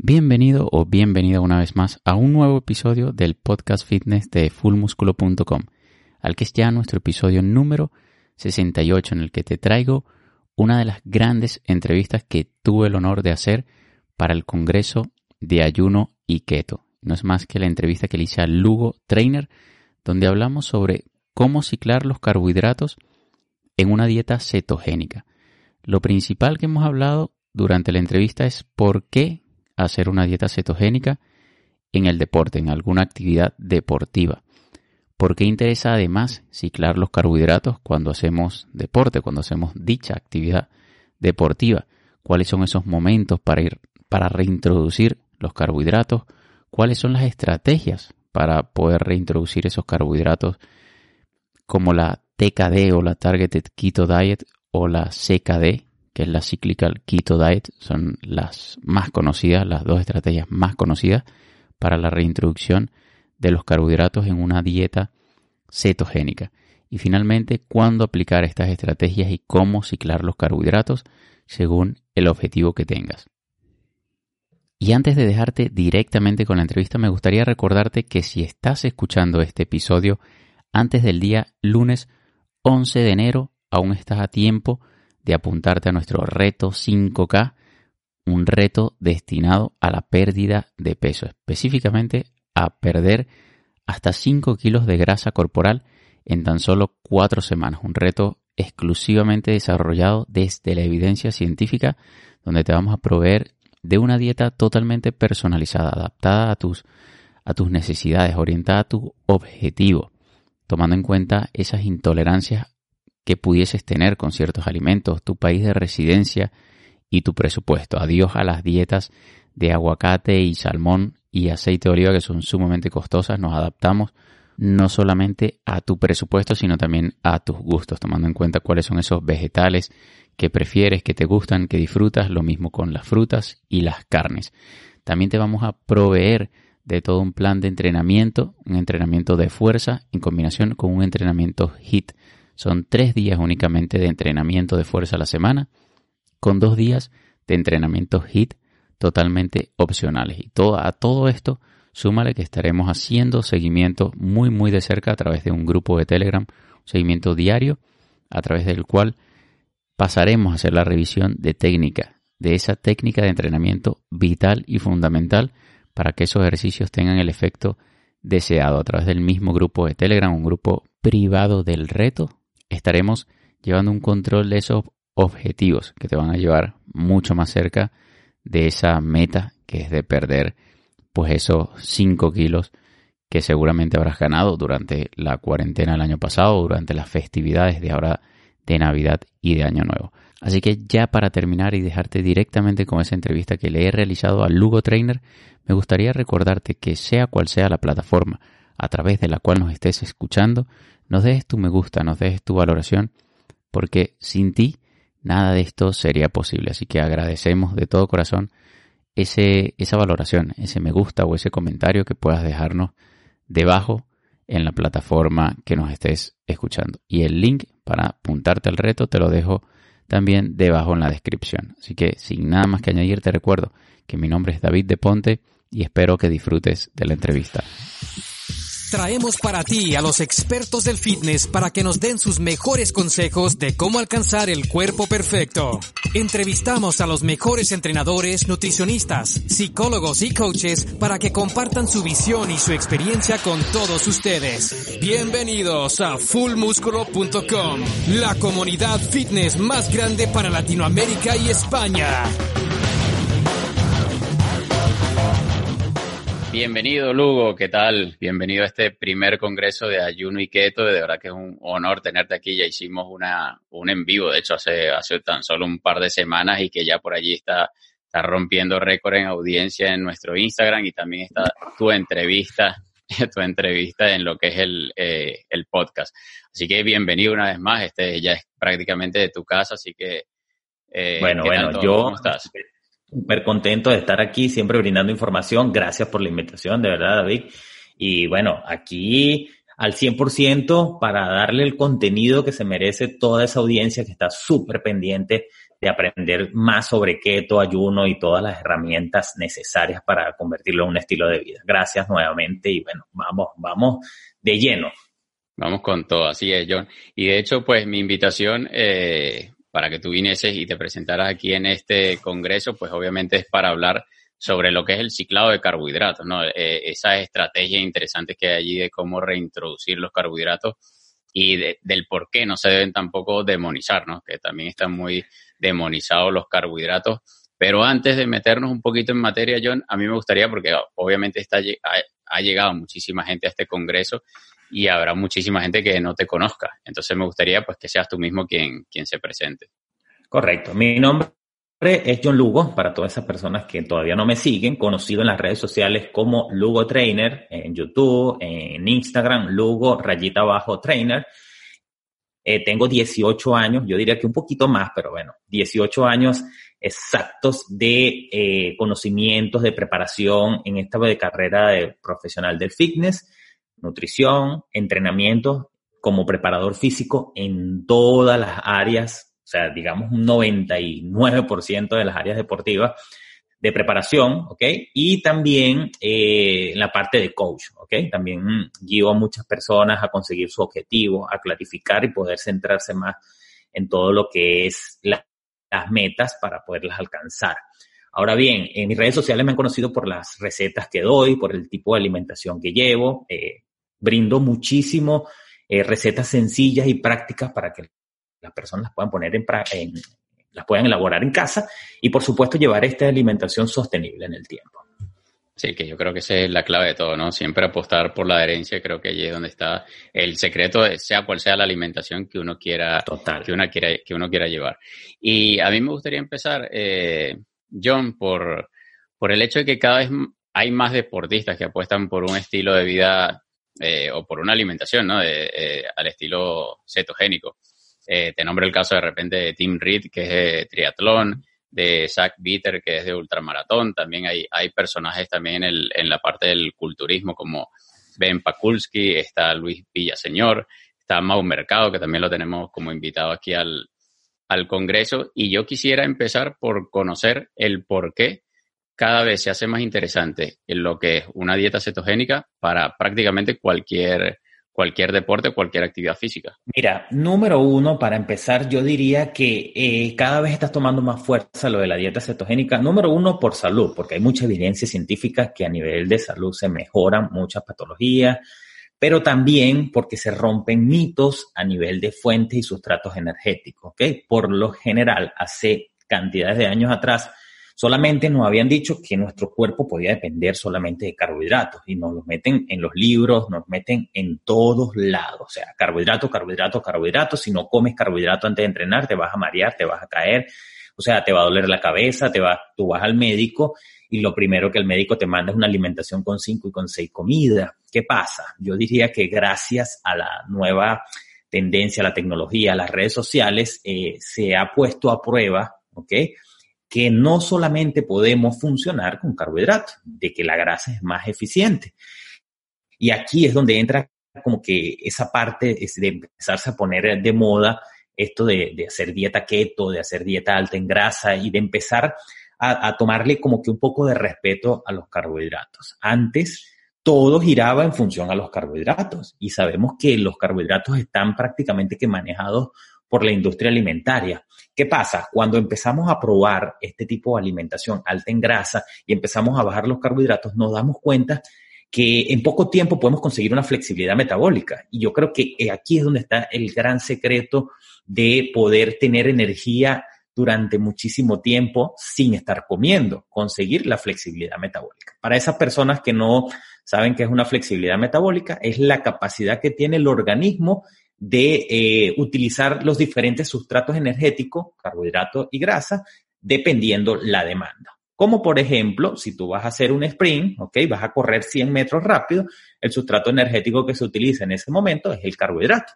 Bienvenido o bienvenida una vez más a un nuevo episodio del podcast fitness de fullmusculo.com, al que es ya nuestro episodio número 68 en el que te traigo una de las grandes entrevistas que tuve el honor de hacer para el Congreso de Ayuno y Keto. No es más que la entrevista que le hice a Lugo Trainer, donde hablamos sobre cómo ciclar los carbohidratos en una dieta cetogénica. Lo principal que hemos hablado durante la entrevista es por qué hacer una dieta cetogénica en el deporte, en alguna actividad deportiva. ¿Por qué interesa además ciclar los carbohidratos cuando hacemos deporte, cuando hacemos dicha actividad deportiva? ¿Cuáles son esos momentos para ir para reintroducir los carbohidratos? ¿Cuáles son las estrategias para poder reintroducir esos carbohidratos como la TKD o la Targeted Keto Diet o la CKD, que es la Cyclical Keto Diet, son las más conocidas, las dos estrategias más conocidas para la reintroducción de los carbohidratos en una dieta cetogénica. Y finalmente, cuándo aplicar estas estrategias y cómo ciclar los carbohidratos según el objetivo que tengas. Y antes de dejarte directamente con la entrevista, me gustaría recordarte que si estás escuchando este episodio antes del día lunes 11 de enero, aún estás a tiempo de apuntarte a nuestro reto 5K, un reto destinado a la pérdida de peso, específicamente a perder hasta 5 kilos de grasa corporal en tan solo 4 semanas. Un reto exclusivamente desarrollado desde la evidencia científica, donde te vamos a proveer de una dieta totalmente personalizada, adaptada a tus, a tus necesidades, orientada a tu objetivo, tomando en cuenta esas intolerancias que pudieses tener con ciertos alimentos, tu país de residencia y tu presupuesto. Adiós a las dietas de aguacate y salmón y aceite de oliva que son sumamente costosas. Nos adaptamos no solamente a tu presupuesto, sino también a tus gustos, tomando en cuenta cuáles son esos vegetales que prefieres, que te gustan, que disfrutas, lo mismo con las frutas y las carnes. También te vamos a proveer de todo un plan de entrenamiento, un entrenamiento de fuerza en combinación con un entrenamiento HIT son tres días únicamente de entrenamiento de fuerza a la semana, con dos días de entrenamiento HIT totalmente opcionales. Y todo, a todo esto, súmale que estaremos haciendo seguimiento muy, muy de cerca a través de un grupo de Telegram, un seguimiento diario, a través del cual pasaremos a hacer la revisión de técnica, de esa técnica de entrenamiento vital y fundamental para que esos ejercicios tengan el efecto deseado a través del mismo grupo de Telegram, un grupo privado del reto, estaremos llevando un control de esos objetivos que te van a llevar mucho más cerca de esa meta que es de perder pues esos 5 kilos que seguramente habrás ganado durante la cuarentena del año pasado, durante las festividades de ahora de Navidad y de Año Nuevo. Así que ya para terminar y dejarte directamente con esa entrevista que le he realizado al Lugo Trainer, me gustaría recordarte que sea cual sea la plataforma a través de la cual nos estés escuchando, nos dejes tu me gusta, nos dejes tu valoración, porque sin ti nada de esto sería posible. Así que agradecemos de todo corazón ese, esa valoración, ese me gusta o ese comentario que puedas dejarnos debajo en la plataforma que nos estés escuchando. Y el link para apuntarte al reto te lo dejo también debajo en la descripción. Así que sin nada más que añadir te recuerdo que mi nombre es David de Ponte y espero que disfrutes de la entrevista. Traemos para ti a los expertos del fitness para que nos den sus mejores consejos de cómo alcanzar el cuerpo perfecto. Entrevistamos a los mejores entrenadores, nutricionistas, psicólogos y coaches para que compartan su visión y su experiencia con todos ustedes. Bienvenidos a fullmusculo.com, la comunidad fitness más grande para Latinoamérica y España. Bienvenido, Lugo. ¿Qué tal? Bienvenido a este primer congreso de ayuno y keto. De verdad que es un honor tenerte aquí. Ya hicimos una, un en vivo, de hecho, hace, hace tan solo un par de semanas y que ya por allí está, está rompiendo récord en audiencia en nuestro Instagram y también está tu entrevista, tu entrevista en lo que es el, eh, el podcast. Así que bienvenido una vez más, este ya es prácticamente de tu casa, así que... Eh, bueno, bueno, yo... ¿Cómo estás? Súper contento de estar aquí, siempre brindando información. Gracias por la invitación, de verdad, David. Y bueno, aquí al 100% para darle el contenido que se merece toda esa audiencia que está súper pendiente de aprender más sobre keto, ayuno y todas las herramientas necesarias para convertirlo en un estilo de vida. Gracias nuevamente y bueno, vamos, vamos de lleno. Vamos con todo, así es, John. Y de hecho, pues mi invitación eh, para que tú vinieses y te presentaras aquí en este congreso, pues obviamente es para hablar sobre lo que es el ciclado de carbohidratos, ¿no? Eh, esas estrategias interesantes que hay allí de cómo reintroducir los carbohidratos y del por qué no se deben tampoco demonizar, ¿no? Que también están muy demonizados los carbohidratos. Pero antes de meternos un poquito en materia, John, a mí me gustaría, porque obviamente está, ha llegado muchísima gente a este congreso y habrá muchísima gente que no te conozca. Entonces me gustaría pues que seas tú mismo quien, quien se presente. Correcto. Mi nombre es John Lugo, para todas esas personas que todavía no me siguen, conocido en las redes sociales como Lugo Trainer, en YouTube, en Instagram, Lugo rayita abajo trainer. Eh, tengo 18 años, yo diría que un poquito más, pero bueno, 18 años exactos de eh, conocimientos, de preparación en esta carrera de profesional del fitness, nutrición, entrenamiento como preparador físico en todas las áreas o sea, digamos un 99% de las áreas deportivas de preparación, ¿ok? Y también eh, la parte de coach, ¿ok? También guío a muchas personas a conseguir su objetivo, a clarificar y poder centrarse más en todo lo que es las metas para poderlas alcanzar. Ahora bien, en mis redes sociales me han conocido por las recetas que doy, por el tipo de alimentación que llevo. Eh, brindo muchísimo eh, recetas sencillas y prácticas para que las personas las puedan poner en, en, las puedan elaborar en casa y por supuesto llevar esta alimentación sostenible en el tiempo. Sí, que yo creo que esa es la clave de todo, ¿no? Siempre apostar por la adherencia, creo que allí es donde está el secreto, de, sea cual sea la alimentación que uno quiera, Total. Que, uno quiera que uno quiera llevar. Y a mí me gustaría empezar, eh, John, por, por el hecho de que cada vez hay más deportistas que apuestan por un estilo de vida eh, o por una alimentación, ¿no? De, eh, al estilo cetogénico. Eh, te nombro el caso de repente de Tim Reed, que es de triatlón, de Zach Bitter, que es de ultramaratón. También hay, hay personajes también en, el, en la parte del culturismo como Ben Pakulski, está Luis Villaseñor, está Mau Mercado, que también lo tenemos como invitado aquí al, al Congreso. Y yo quisiera empezar por conocer el por qué cada vez se hace más interesante en lo que es una dieta cetogénica para prácticamente cualquier cualquier deporte, cualquier actividad física? Mira, número uno, para empezar, yo diría que eh, cada vez estás tomando más fuerza lo de la dieta cetogénica. Número uno, por salud, porque hay mucha evidencia científica que a nivel de salud se mejoran muchas patologías, pero también porque se rompen mitos a nivel de fuentes y sustratos energéticos. Por lo general, hace cantidades de años atrás, Solamente nos habían dicho que nuestro cuerpo podía depender solamente de carbohidratos y nos los meten en los libros, nos meten en todos lados. O sea, carbohidratos, carbohidratos, carbohidratos. Si no comes carbohidrato antes de entrenar, te vas a marear, te vas a caer. O sea, te va a doler la cabeza, te va, tú vas al médico y lo primero que el médico te manda es una alimentación con cinco y con seis comidas. ¿Qué pasa? Yo diría que gracias a la nueva tendencia, a la tecnología, a las redes sociales, eh, se ha puesto a prueba, ¿ok? Que no solamente podemos funcionar con carbohidratos, de que la grasa es más eficiente. Y aquí es donde entra como que esa parte de empezarse a poner de moda esto de, hacer dieta keto, de hacer dieta alta en grasa y de empezar a, a, tomarle como que un poco de respeto a los carbohidratos. Antes todo giraba en función a los carbohidratos y sabemos que los carbohidratos están prácticamente que manejados por la industria alimentaria. ¿Qué pasa? Cuando empezamos a probar este tipo de alimentación alta en grasa y empezamos a bajar los carbohidratos, nos damos cuenta que en poco tiempo podemos conseguir una flexibilidad metabólica. Y yo creo que aquí es donde está el gran secreto de poder tener energía durante muchísimo tiempo sin estar comiendo, conseguir la flexibilidad metabólica. Para esas personas que no saben qué es una flexibilidad metabólica, es la capacidad que tiene el organismo de eh, utilizar los diferentes sustratos energéticos, carbohidratos y grasa, dependiendo la demanda. Como por ejemplo, si tú vas a hacer un sprint, ¿ok? Vas a correr 100 metros rápido, el sustrato energético que se utiliza en ese momento es el carbohidrato.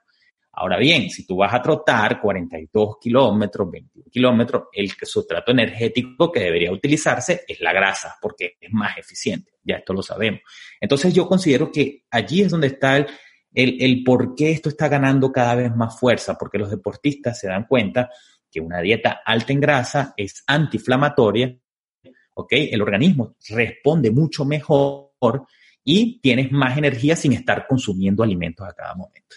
Ahora bien, si tú vas a trotar 42 kilómetros, 21 kilómetros, el sustrato energético que debería utilizarse es la grasa, porque es más eficiente. Ya esto lo sabemos. Entonces yo considero que allí es donde está el, el, por qué esto está ganando cada vez más fuerza, porque los deportistas se dan cuenta que una dieta alta en grasa es antiinflamatoria ¿ok? El organismo responde mucho mejor y tienes más energía sin estar consumiendo alimentos a cada momento.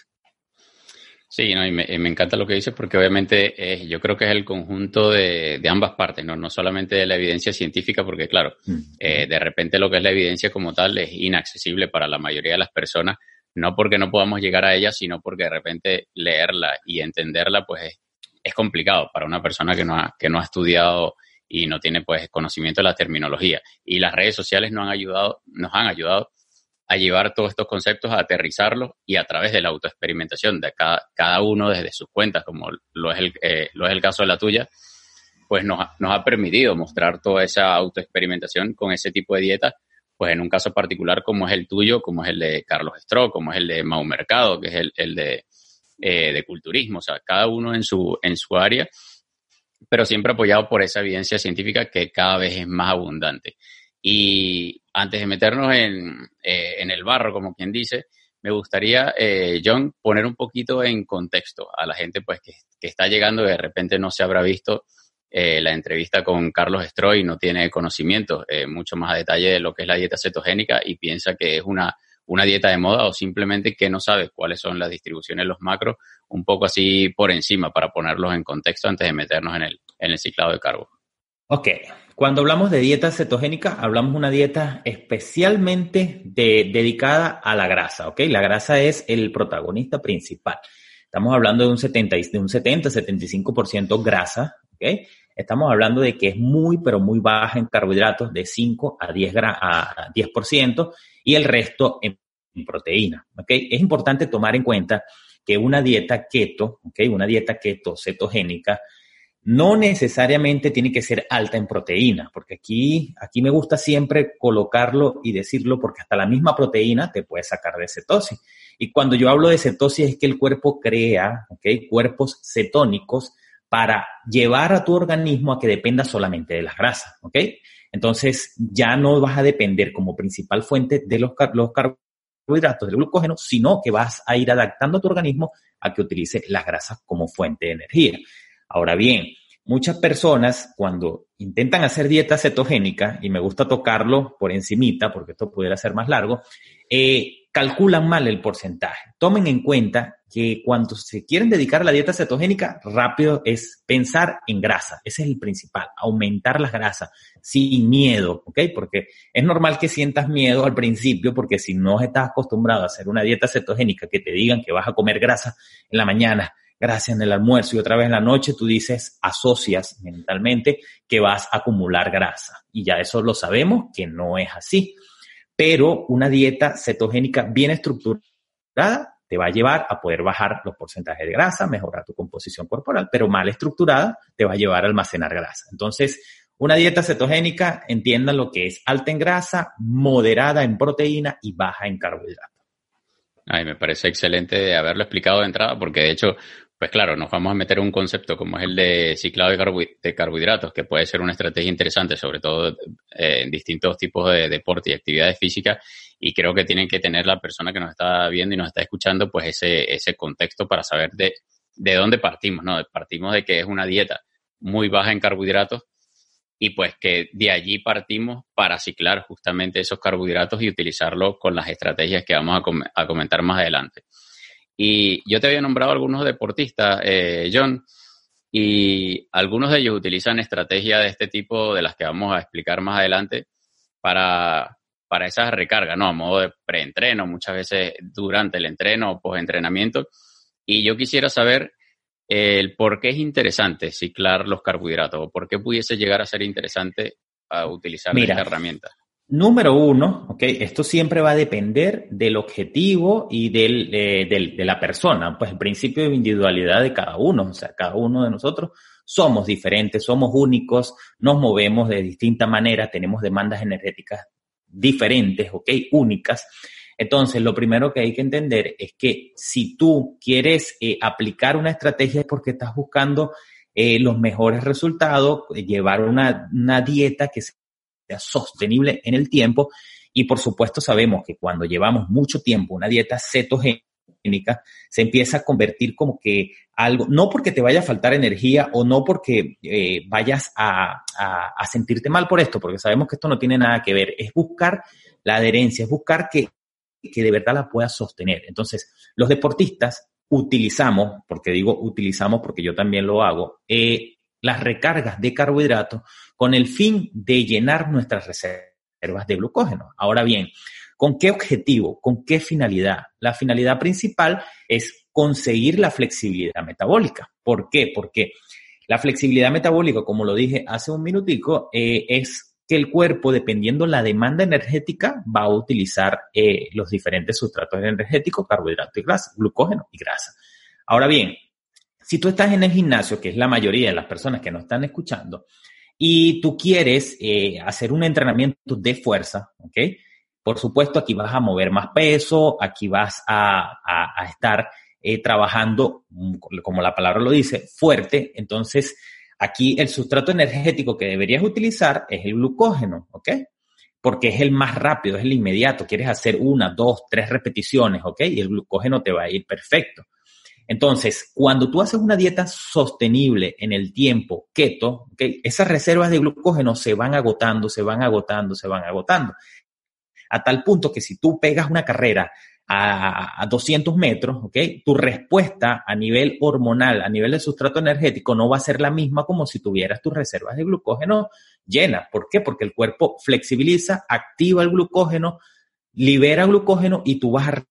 Sí, no, y me, encanta lo que dices porque obviamente yo creo que es el conjunto de, ambas partes, ¿no? no solamente de la evidencia científica, porque claro, eh, de repente lo que es la evidencia como tal es inaccesible para la mayoría de las personas, no porque no podamos llegar a ella, sino porque de repente leerla y entenderla pues es, es complicado para una persona que no ha, que no ha estudiado y no tiene pues conocimiento de la terminología. Y las redes sociales nos han ayudado, nos han ayudado a llevar todos estos conceptos, a aterrizarlos y a través de la autoexperimentación de cada, cada uno desde sus cuentas, como lo es el, eh, lo es el caso de la tuya, pues nos, nos ha permitido mostrar toda esa autoexperimentación con ese tipo de dieta, pues en un caso particular como es el tuyo, como es el de Carlos Stroh, como es el de Mau Mercado, que es el, de, eh, de culturismo, o sea, cada uno en su, en su área pero siempre apoyado por esa evidencia científica que cada vez es más abundante. Y antes de meternos en, eh, en el barro, como quien dice, me gustaría, eh, John, poner un poquito en contexto a la gente pues, que, que está llegando de repente no se habrá visto eh, la entrevista con Carlos Stroy, no tiene conocimiento mucho más a detalle de lo que es la dieta cetogénica y piensa que es una una dieta de moda o simplemente que no sabes cuáles son las distribuciones los macros, un poco así por encima para ponerlos en contexto antes de meternos en el, en el ciclado de carbo. Ok, cuando hablamos de dieta cetogénica, hablamos de una dieta especialmente dedicada a la grasa, ¿ok? La grasa es el protagonista principal. Estamos hablando de un 70, de un 70 75% grasa, Estamos hablando de que es muy, pero muy baja en carbohidratos, de 5 a 10, a 10% y el resto en, proteína. Es importante tomar en cuenta que una dieta keto, una dieta keto cetogénica, no necesariamente tiene que ser alta en proteína, porque aquí, aquí me gusta siempre colocarlo y decirlo porque hasta la misma proteína te puede sacar de cetosis. Y cuando yo hablo de cetosis es que el cuerpo crea cuerpos cetónicos para llevar a tu organismo a que dependa solamente de las grasas. ¿ok? Entonces ya no vas a depender como principal fuente de los, carbohidratos, del glucógeno, sino que vas a ir adaptando a tu organismo a que utilice las grasas como fuente de energía. Ahora bien, muchas personas cuando intentan hacer dieta cetogénica, y me gusta tocarlo por encimita, porque esto pudiera ser más largo, eh, calculan mal el porcentaje. Tomen en cuenta que cuando se quieren dedicar a la dieta cetogénica, rápido es pensar en grasa. Ese es el principal, aumentar las grasas sin miedo, ¿ok? Porque es normal que sientas miedo al principio, porque si no estás acostumbrado a hacer una dieta cetogénica que te digan que vas a comer grasa en la mañana, grasa en el almuerzo y otra vez en la noche, tú dices, asocias mentalmente que vas a acumular grasa. Y ya eso lo sabemos que no es así pero una dieta cetogénica bien estructurada te va a llevar a poder bajar los porcentajes de grasa, mejorar tu composición corporal, pero mal estructurada te va a llevar a almacenar grasa. Entonces, una dieta cetogénica, entiendan lo que es alta en grasa, moderada en proteína y baja en carbohidratos. Ay, me parece excelente haberlo explicado de entrada, porque de hecho pues claro, nos vamos a meter un concepto como es el de ciclado de, carbohidratos, que puede ser una estrategia interesante, sobre todo eh, en distintos tipos de deporte y actividades físicas, y creo que tienen que tener la persona que nos está viendo y nos está escuchando, pues ese, ese contexto para saber de, de dónde partimos, ¿no? Partimos de que es una dieta muy baja en carbohidratos y pues que de allí partimos para ciclar justamente esos carbohidratos y utilizarlos con las estrategias que vamos a comentar más adelante. Y yo te había nombrado algunos deportistas, eh, John, y algunos de ellos utilizan estrategias de este tipo, de las que vamos a explicar más adelante, para, para esas recargas, ¿no? A modo de preentreno, muchas veces durante el entreno o postentrenamiento. Y yo quisiera saber el por qué es interesante ciclar los carbohidratos o por qué pudiese llegar a ser interesante a utilizar esta herramienta. Número uno, ok, esto siempre va a depender del objetivo y del, de la persona, pues el principio de individualidad de cada uno, o sea, cada uno de nosotros somos diferentes, somos únicos, nos movemos de distinta manera, tenemos demandas energéticas diferentes, ¿ok? Únicas. Entonces, lo primero que hay que entender es que si tú quieres eh, aplicar una estrategia es porque estás buscando eh, los mejores resultados, llevar una, una dieta que sea sostenible en el tiempo. Y por supuesto sabemos que cuando llevamos mucho tiempo una dieta cetogénica, se empieza a convertir como que algo, no porque te vaya a faltar energía o no porque eh, vayas a, a, sentirte mal por esto, porque sabemos que esto no tiene nada que ver, es buscar la adherencia, es buscar que, que de verdad la puedas sostener. Entonces, los deportistas utilizamos, porque digo utilizamos porque yo también lo hago, eh, las recargas de carbohidratos con el fin de llenar nuestras reservas de glucógeno. Ahora bien, ¿Con qué objetivo? ¿Con qué finalidad? La finalidad principal es conseguir la flexibilidad metabólica. ¿Por qué? Porque la flexibilidad metabólica, como lo dije hace un minutico, eh, es que el cuerpo, dependiendo la demanda energética, va a utilizar eh, los diferentes sustratos energéticos, carbohidratos y grasa, glucógeno y grasa. Ahora bien, si tú estás en el gimnasio, que es la mayoría de las personas que nos están escuchando, y tú quieres eh, hacer un entrenamiento de fuerza, ¿ok? Por supuesto, aquí vas a mover más peso, aquí vas a, estar eh, trabajando, mm, como la palabra lo dice, fuerte. Entonces, aquí el sustrato energético que deberías utilizar es el glucógeno, ¿ok? Porque es el más rápido, es el inmediato. Quieres hacer una, dos, tres repeticiones, ¿ok? Y el glucógeno te va a ir perfecto. Entonces, cuando tú haces una dieta sostenible en el tiempo, keto, esas reservas de glucógeno se van agotando, se van agotando, se van agotando a tal punto que si tú pegas una carrera a, 200 metros. Tu respuesta a nivel hormonal, a nivel de sustrato energético, no va a ser la misma como si tuvieras tus reservas de glucógeno llenas. ¿Por qué? Porque el cuerpo flexibiliza, activa el glucógeno, libera glucógeno y tú vas a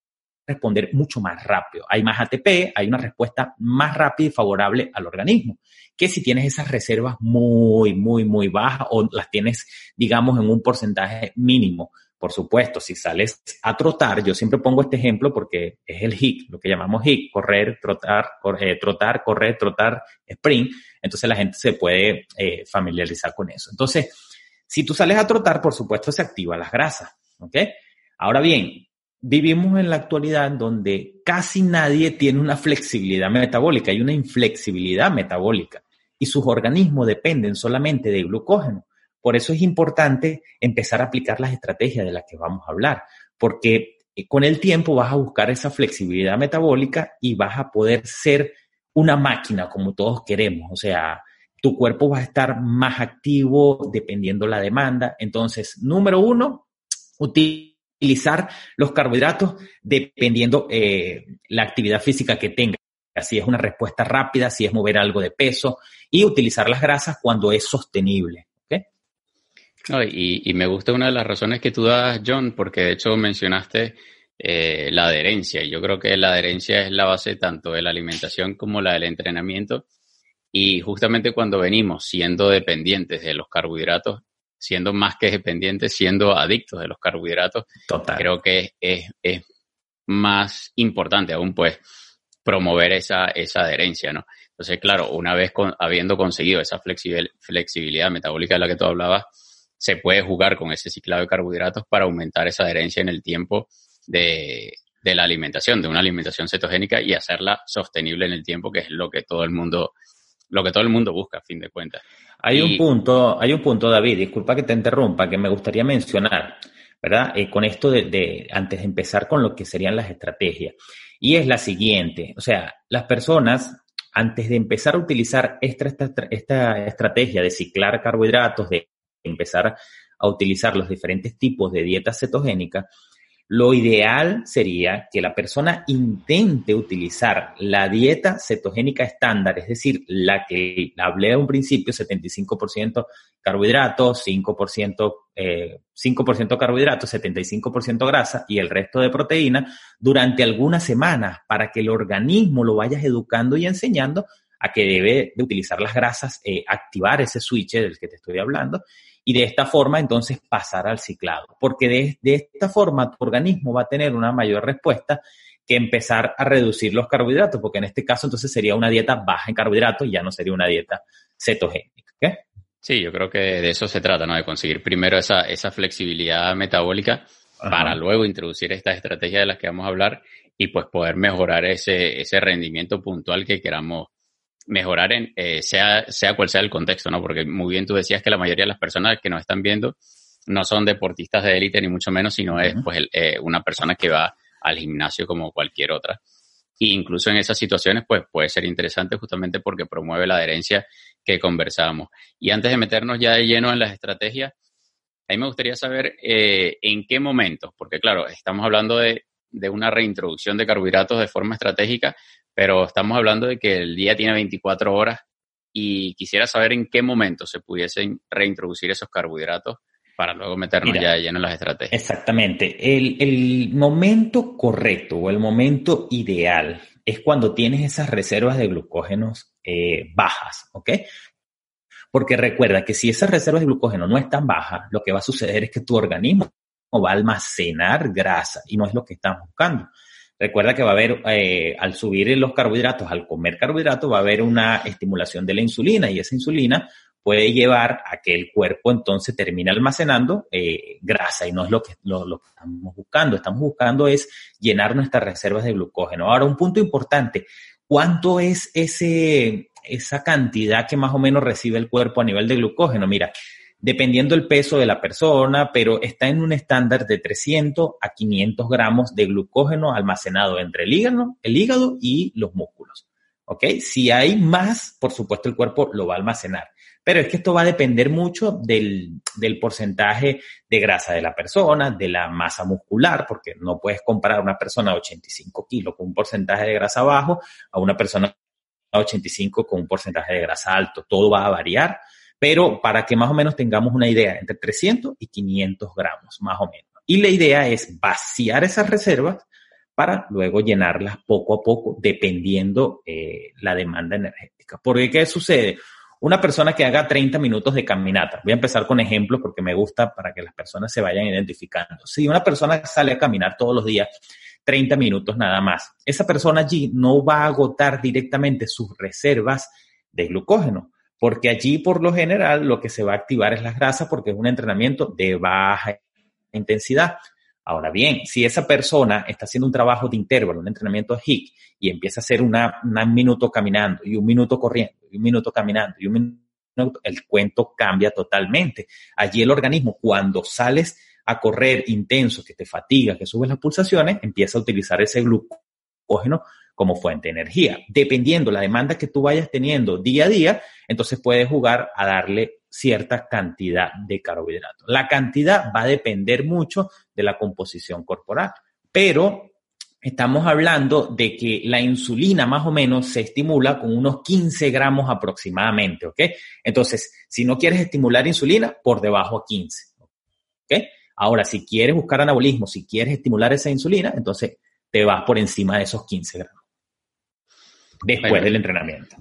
responder mucho más rápido. Hay más ATP, hay una respuesta más rápida y favorable al organismo que si tienes esas reservas muy, muy, muy bajas o las tienes, digamos, en un porcentaje mínimo. Por supuesto, si sales a trotar, yo siempre pongo este ejemplo porque es el HIC, lo que llamamos HIC, correr, trotar, eh, trotar, correr, trotar, sprint. Entonces la gente se puede eh, familiarizar con eso. Entonces, si tú sales a trotar, por supuesto se activan las grasas, ¿ok? Ahora bien, vivimos en la actualidad donde casi nadie tiene una flexibilidad metabólica, hay una inflexibilidad metabólica y sus organismos dependen solamente de glucógeno. Por eso es importante empezar a aplicar las estrategias de las que vamos a hablar, porque eh, con el tiempo vas a buscar esa flexibilidad metabólica y vas a poder ser una máquina como todos queremos. O sea, tu cuerpo va a estar más activo dependiendo la demanda. Entonces, número uno, utilizar los carbohidratos dependiendo eh, la actividad física que tenga. Si es una respuesta rápida, si es mover algo de peso y utilizar las grasas cuando es sostenible y, me gusta una de las razones que tú das, John, porque de hecho mencionaste eh, la adherencia. Y yo creo que la adherencia es la base tanto de la alimentación como la del entrenamiento. Y justamente cuando venimos siendo dependientes de los carbohidratos, siendo más que dependientes, siendo adictos de los carbohidratos, creo que es, más importante aún, pues, promover esa, esa adherencia, ¿no? Entonces, claro, una vez habiendo conseguido esa flexibilidad metabólica de la que tú hablabas, se puede jugar con ese ciclado de carbohidratos para aumentar esa adherencia en el tiempo de, la alimentación, de una alimentación cetogénica y hacerla sostenible en el tiempo, que es lo que todo el mundo, lo que todo el mundo busca, a fin de cuentas. Hay un punto, hay un punto, David, disculpa que te interrumpa, que me gustaría mencionar, ¿verdad? Eh, con esto de, antes de empezar con lo que serían las estrategias. Y es la siguiente, o sea, las personas antes de empezar a utilizar esta, esta, estrategia de ciclar carbohidratos, de empezar a utilizar los diferentes tipos de dietas cetogénicas, lo ideal sería que la persona intente utilizar la dieta cetogénica estándar, es decir, la que hablé a un principio, 75% carbohidratos, 5%, eh, 5 carbohidratos, 75% grasa y el resto de proteína durante algunas semanas para que el organismo lo vayas educando y enseñando a que debe de utilizar las grasas, eh, activar ese switch del que te estoy hablando y de esta forma entonces pasar al ciclado, porque de, de esta forma tu organismo va a tener una mayor respuesta que empezar a reducir los carbohidratos, porque en este caso entonces sería una dieta baja en carbohidratos y ya no sería una dieta cetogénica. ¿okay? Sí, yo creo que de eso se trata, ¿no? De conseguir primero esa, esa flexibilidad metabólica para luego introducir estas estrategias de las que vamos a hablar y pues poder mejorar ese, ese rendimiento puntual que queramos mejorar en, eh, sea, sea cual sea el contexto, ¿no? Porque muy bien tú decías que la mayoría de las personas que nos están viendo no son deportistas de élite ni mucho menos, sino es pues eh, una persona que va al gimnasio como cualquier otra. E incluso en esas situaciones, pues puede ser interesante justamente porque promueve la adherencia que conversábamos. Y antes de meternos ya de lleno en las estrategias, a mí me gustaría saber eh, en qué momentos, porque claro, estamos hablando de, de, una reintroducción de carbohidratos de forma estratégica, pero estamos hablando de que el día tiene 24 horas y quisiera saber en qué momento se pudiesen reintroducir esos carbohidratos para luego meternos ya de lleno en las estrategias. Exactamente. El, el, momento correcto o el momento ideal es cuando tienes esas reservas de glucógenos eh, bajas, ¿ok? Porque recuerda que si esas reservas de glucógeno no están bajas, lo que va a suceder es que tu organismo va a almacenar grasa y no es lo que estamos buscando. Recuerda que va a haber, eh, al subir los carbohidratos, al comer carbohidratos, va a haber una estimulación de la insulina y esa insulina puede llevar a que el cuerpo entonces termine almacenando eh, grasa y no es lo que, lo, que estamos buscando. Estamos buscando es llenar nuestras reservas de glucógeno. Ahora, un punto importante, ¿cuánto es ese, esa cantidad que más o menos recibe el cuerpo a nivel de glucógeno? Mira, dependiendo el peso de la persona, pero está en un estándar de 300 a 500 gramos de glucógeno almacenado entre el hígado, el hígado y los músculos. ¿Ok? Si hay más, por supuesto el cuerpo lo va a almacenar. Pero es que esto va a depender mucho del, porcentaje de grasa de la persona, de la masa muscular, porque no puedes comparar una persona de 85 kilos con un porcentaje de grasa bajo a una persona de 85 con un porcentaje de grasa alto. Todo va a variar, pero para que más o menos tengamos una idea, entre 300 y 500 gramos, más o menos. Y la idea es vaciar esas reservas para luego llenarlas poco a poco, dependiendo eh, la demanda energética. Porque, ¿qué sucede? Una persona que haga 30 minutos de caminata. Voy a empezar con ejemplos porque me gusta para que las personas se vayan identificando. Si una persona sale a caminar todos los días 30 minutos nada más, esa persona allí no va a agotar directamente sus reservas de glucógeno, porque allí por lo general lo que se va a activar es la grasa porque es un entrenamiento de baja intensidad. Ahora bien, si esa persona está haciendo un trabajo de intervalo, un entrenamiento HIIT, y empieza a hacer una, un minuto caminando y un minuto corriendo y un minuto caminando y un minuto, el cuento cambia totalmente. Allí el organismo, cuando sales a correr intenso, que te fatiga, que subes las pulsaciones, empieza a utilizar ese glucógeno como fuente de energía. Dependiendo la demanda que tú vayas teniendo día a día, entonces puedes jugar a darle cierta cantidad de carbohidratos. La cantidad va a depender mucho de la composición corporal, pero estamos hablando de que la insulina más o menos se estimula con unos 15 gramos aproximadamente, ¿ok? Entonces, si no quieres estimular insulina, por debajo a 15, ¿ok? Ahora, si quieres buscar anabolismo, si quieres estimular esa insulina, entonces te vas por encima de esos 15 gramos después del entrenamiento.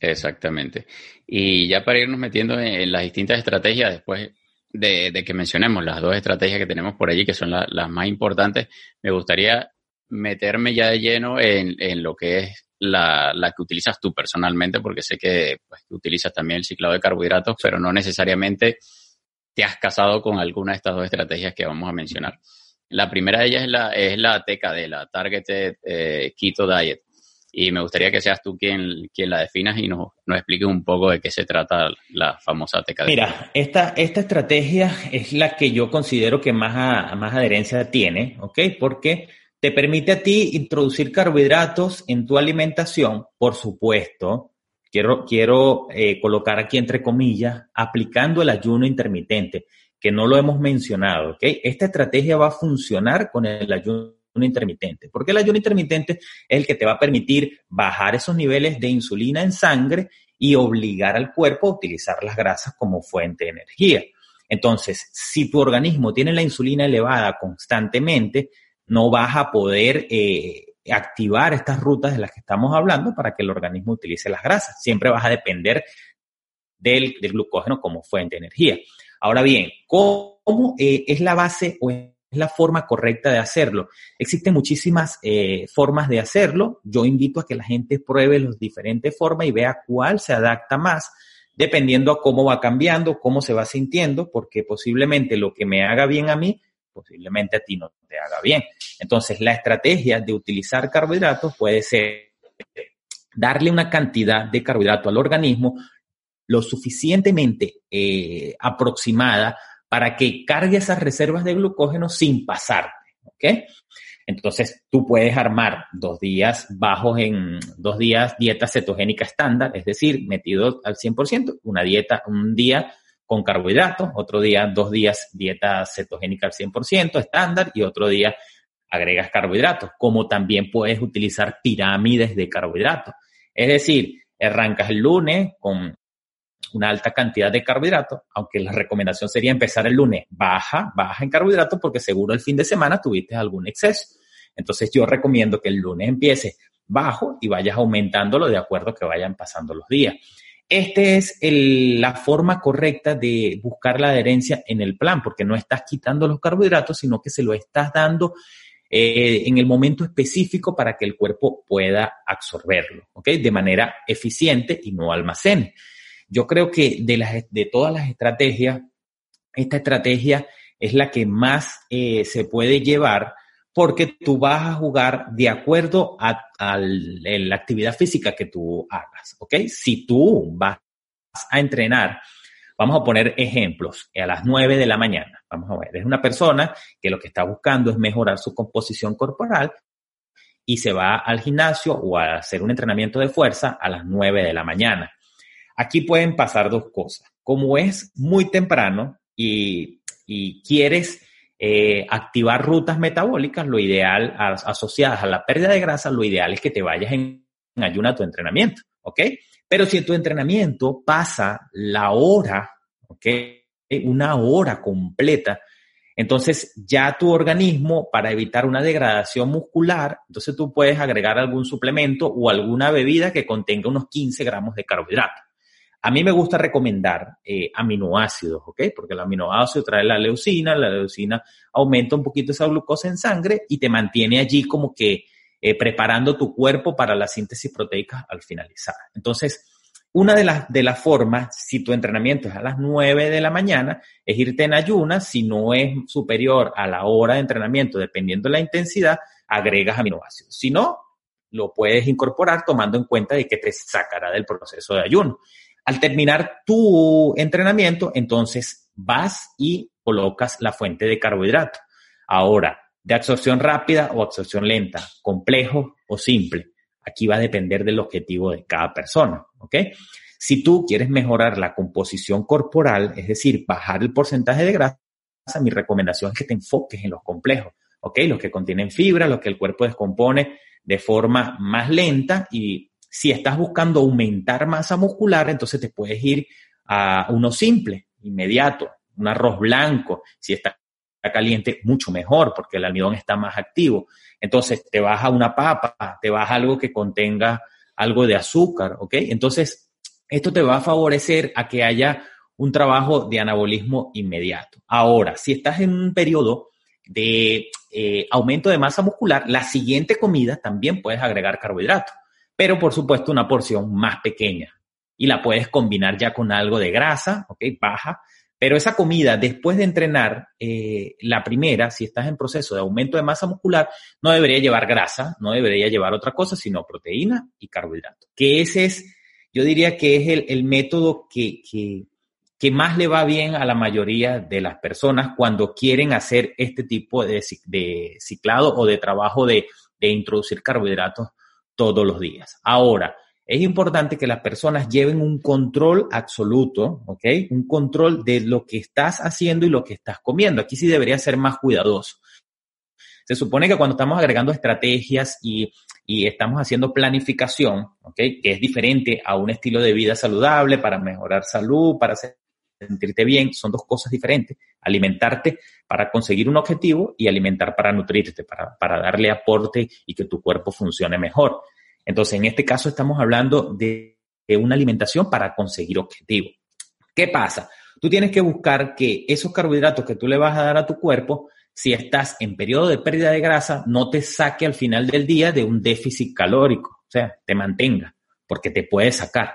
Exactamente. Y ya para irnos metiendo en, las distintas estrategias, después de, que mencionemos las dos estrategias que tenemos por allí, que son las más importantes, me gustaría meterme ya de lleno en, lo que es la, que utilizas tú personalmente, porque sé que pues, utilizas también el ciclado de carbohidratos, pero no necesariamente te has casado con alguna de estas dos estrategias que vamos a mencionar. La primera de ellas es la, es la TKD, la Targeted eh, Keto Diet y me gustaría que seas tú quien, quien la definas y nos, nos expliques un poco de qué se trata la famosa TKD. Mira, esta, esta estrategia es la que yo considero que más, más adherencia tiene, ¿ok? Porque te permite a ti introducir carbohidratos en tu alimentación, por supuesto, quiero, quiero eh, colocar aquí entre comillas, aplicando el ayuno intermitente, que no lo hemos mencionado, ¿ok? Esta estrategia va a funcionar con el ayuno intermitente. Porque el ayuno intermitente es el que te va a permitir bajar esos niveles de insulina en sangre y obligar al cuerpo a utilizar las grasas como fuente de energía. Entonces, si tu organismo tiene la insulina elevada constantemente, no vas a poder eh, activar estas rutas de las que estamos hablando para que el organismo utilice las grasas. Siempre vas a depender del, glucógeno como fuente de energía. Ahora bien, ¿cómo eh, es la base o la forma correcta de hacerlo? Existen muchísimas eh, formas de hacerlo. Yo invito a que la gente pruebe las diferentes formas y vea cuál se adapta más dependiendo a cómo va cambiando, cómo se va sintiendo, porque posiblemente lo que me haga bien a mí, posiblemente a ti no te haga bien. Entonces, la estrategia de utilizar carbohidratos puede ser darle una cantidad de carbohidrato al organismo lo suficientemente eh, aproximada para que cargue esas reservas de glucógeno sin pasarte, ¿ok? Entonces, tú puedes armar dos días bajos en dos días dieta cetogénica estándar, es decir, metido al 100%, una dieta, un día con carbohidratos, otro día, dos días dieta cetogénica al 100% estándar y otro día agregas carbohidratos, como también puedes utilizar pirámides de carbohidratos. Es decir, arrancas el lunes con una alta cantidad de carbohidratos, aunque la recomendación sería empezar el lunes baja, baja en carbohidratos porque seguro el fin de semana tuviste algún exceso. Entonces yo recomiendo que el lunes empiece bajo y vayas aumentándolo de acuerdo a que vayan pasando los días. Esta es la forma correcta de buscar la adherencia en el plan, porque no estás quitando los carbohidratos, sino que se lo estás dando eh, en el momento específico para que el cuerpo pueda absorberlo, ¿ok? De manera eficiente y no almacene. Yo creo que de, todas las estrategias, esta estrategia es la que más eh, se puede llevar porque tú vas a jugar de acuerdo a, la actividad física que tú hagas, ¿ok? Si tú vas a entrenar, vamos a poner ejemplos, a las 9 de la mañana, vamos a ver, es una persona que lo que está buscando es mejorar su composición corporal y se va al gimnasio o a hacer un entrenamiento de fuerza a las 9 de la mañana. Aquí pueden pasar dos cosas. Como es muy temprano y, quieres eh, activar rutas metabólicas, lo ideal, asociadas a la pérdida de grasa, lo ideal es que te vayas en, ayuno a tu entrenamiento, ¿ok? Pero si tu entrenamiento pasa la hora, ¿ok? Una hora completa, entonces ya tu organismo, para evitar una degradación muscular, entonces tú puedes agregar algún suplemento o alguna bebida que contenga unos 15 gramos de carbohidratos. A mí me gusta recomendar eh, aminoácidos, ¿ok? Porque el aminoácido trae la leucina, la leucina aumenta un poquito esa glucosa en sangre y te mantiene allí como que eh, preparando tu cuerpo para la síntesis proteica al finalizar. Entonces, una de las, de formas, si tu entrenamiento es a las 9 de la mañana, es irte en ayunas. Si no es superior a la hora de entrenamiento, dependiendo de la intensidad, agregas aminoácidos. Si no, lo puedes incorporar tomando en cuenta de que te sacará del proceso de ayuno. Al terminar tu entrenamiento, entonces vas y colocas la fuente de carbohidrato. Ahora, de absorción rápida o absorción lenta, complejo o simple. Aquí va a depender del objetivo de cada persona, ¿ok? Si tú quieres mejorar la composición corporal, es decir, bajar el porcentaje de grasa, mi recomendación es que te enfoques en los complejos, ¿ok? Los que contienen fibra, los que el cuerpo descompone de forma más lenta y si estás buscando aumentar masa muscular, entonces te puedes ir a uno simple, inmediato, un arroz blanco. Si está caliente, mucho mejor, porque el almidón está más activo. Entonces te vas a una papa, te vas a algo que contenga algo de azúcar, ¿ok? Entonces, esto te va a favorecer a que haya un trabajo de anabolismo inmediato. Ahora, si estás en un periodo de eh, aumento de masa muscular, la siguiente comida también puedes agregar carbohidratos pero por supuesto una porción más pequeña. Y la puedes combinar ya con algo de grasa, ¿ok? Baja. Pero esa comida, después de entrenar, eh, la primera, si estás en proceso de aumento de masa muscular, no debería llevar grasa, no debería llevar otra cosa, sino proteína y carbohidrato. Que ese es, yo diría que es el, método que, que, que, más le va bien a la mayoría de las personas cuando quieren hacer este tipo de, de ciclado o de trabajo de, de introducir carbohidratos todos los días. Ahora, es importante que las personas lleven un control absoluto, ¿ok? Un control de lo que estás haciendo y lo que estás comiendo. Aquí sí debería ser más cuidadoso. Se supone que cuando estamos agregando estrategias y, y estamos haciendo planificación, ¿ok? Que es diferente a un estilo de vida saludable para mejorar salud, para sentirte bien, son dos cosas diferentes. Alimentarte para conseguir un objetivo y alimentar para nutrirte, para, para darle aporte y que tu cuerpo funcione mejor. Entonces, en este caso estamos hablando de, una alimentación para conseguir objetivo. ¿Qué pasa? Tú tienes que buscar que esos carbohidratos que tú le vas a dar a tu cuerpo, si estás en periodo de pérdida de grasa, no te saque al final del día de un déficit calórico, o sea, te mantenga, porque te puede sacar.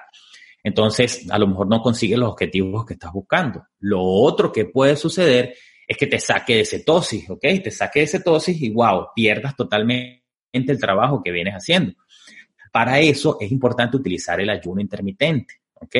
Entonces, a lo mejor no consigues los objetivos que estás buscando. Lo otro que puede suceder es que te saque de cetosis, ¿ok? Te saque de cetosis y wow, pierdas totalmente el trabajo que vienes haciendo. Para eso es importante utilizar el ayuno intermitente, ¿ok?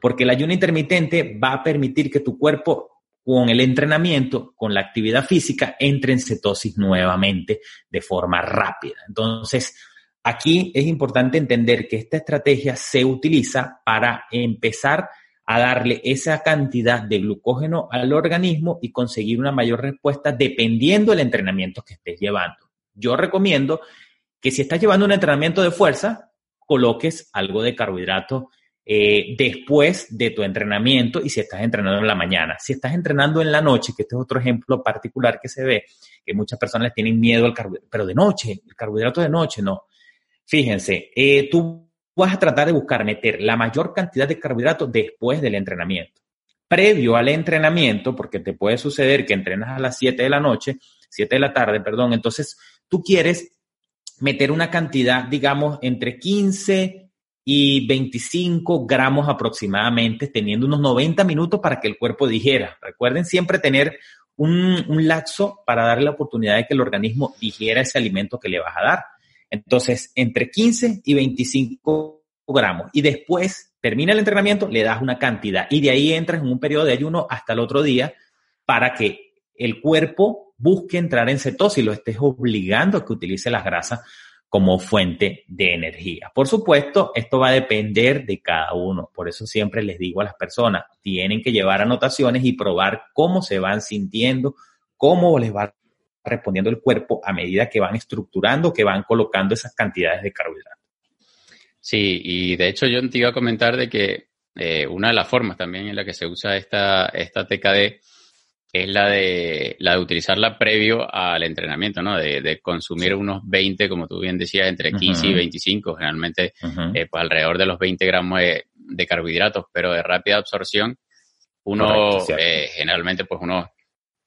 Porque el ayuno intermitente va a permitir que tu cuerpo con el entrenamiento, con la actividad física, entre en cetosis nuevamente de forma rápida. Entonces, aquí es importante entender que esta estrategia se utiliza para empezar a darle esa cantidad de glucógeno al organismo y conseguir una mayor respuesta dependiendo del entrenamiento que estés llevando. Yo recomiendo que si estás llevando un entrenamiento de fuerza, coloques algo de carbohidrato eh, después de tu entrenamiento y si estás entrenando en la mañana. Si estás entrenando en la noche, que este es otro ejemplo particular que se ve, que muchas personas tienen miedo al carbohidrato, pero de noche, el carbohidrato de noche, no. Fíjense, eh, tú vas a tratar de buscar meter la mayor cantidad de carbohidrato después del entrenamiento. Previo al entrenamiento, porque te puede suceder que entrenas a las 7 de la noche, 7 de la tarde, perdón, entonces tú quieres meter una cantidad, digamos, entre 15 y 25 gramos aproximadamente, teniendo unos 90 minutos para que el cuerpo digiera. Recuerden siempre tener un, un laxo para darle la oportunidad de que el organismo digiera ese alimento que le vas a dar. Entonces, entre 15 y 25 gramos. Y después termina el entrenamiento, le das una cantidad y de ahí entras en un periodo de ayuno hasta el otro día para que el cuerpo busque entrar en cetosis lo estés obligando a que utilice las grasas como fuente de energía. Por supuesto, esto va a depender de cada uno. Por eso siempre les digo a las personas, tienen que llevar anotaciones y probar cómo se van sintiendo, cómo les va respondiendo el cuerpo a medida que van estructurando, que van colocando esas cantidades de carbohidratos. Sí, y de hecho yo te iba a comentar de que eh, una de las formas también en la que se usa esta, esta TKD es la de, la de utilizarla previo al entrenamiento, ¿no? De, consumir unos 20, como tú bien decías, entre 15 y 25, generalmente eh, pues alrededor de los 20 gramos de, carbohidratos, pero de rápida absorción, uno eh, generalmente pues uno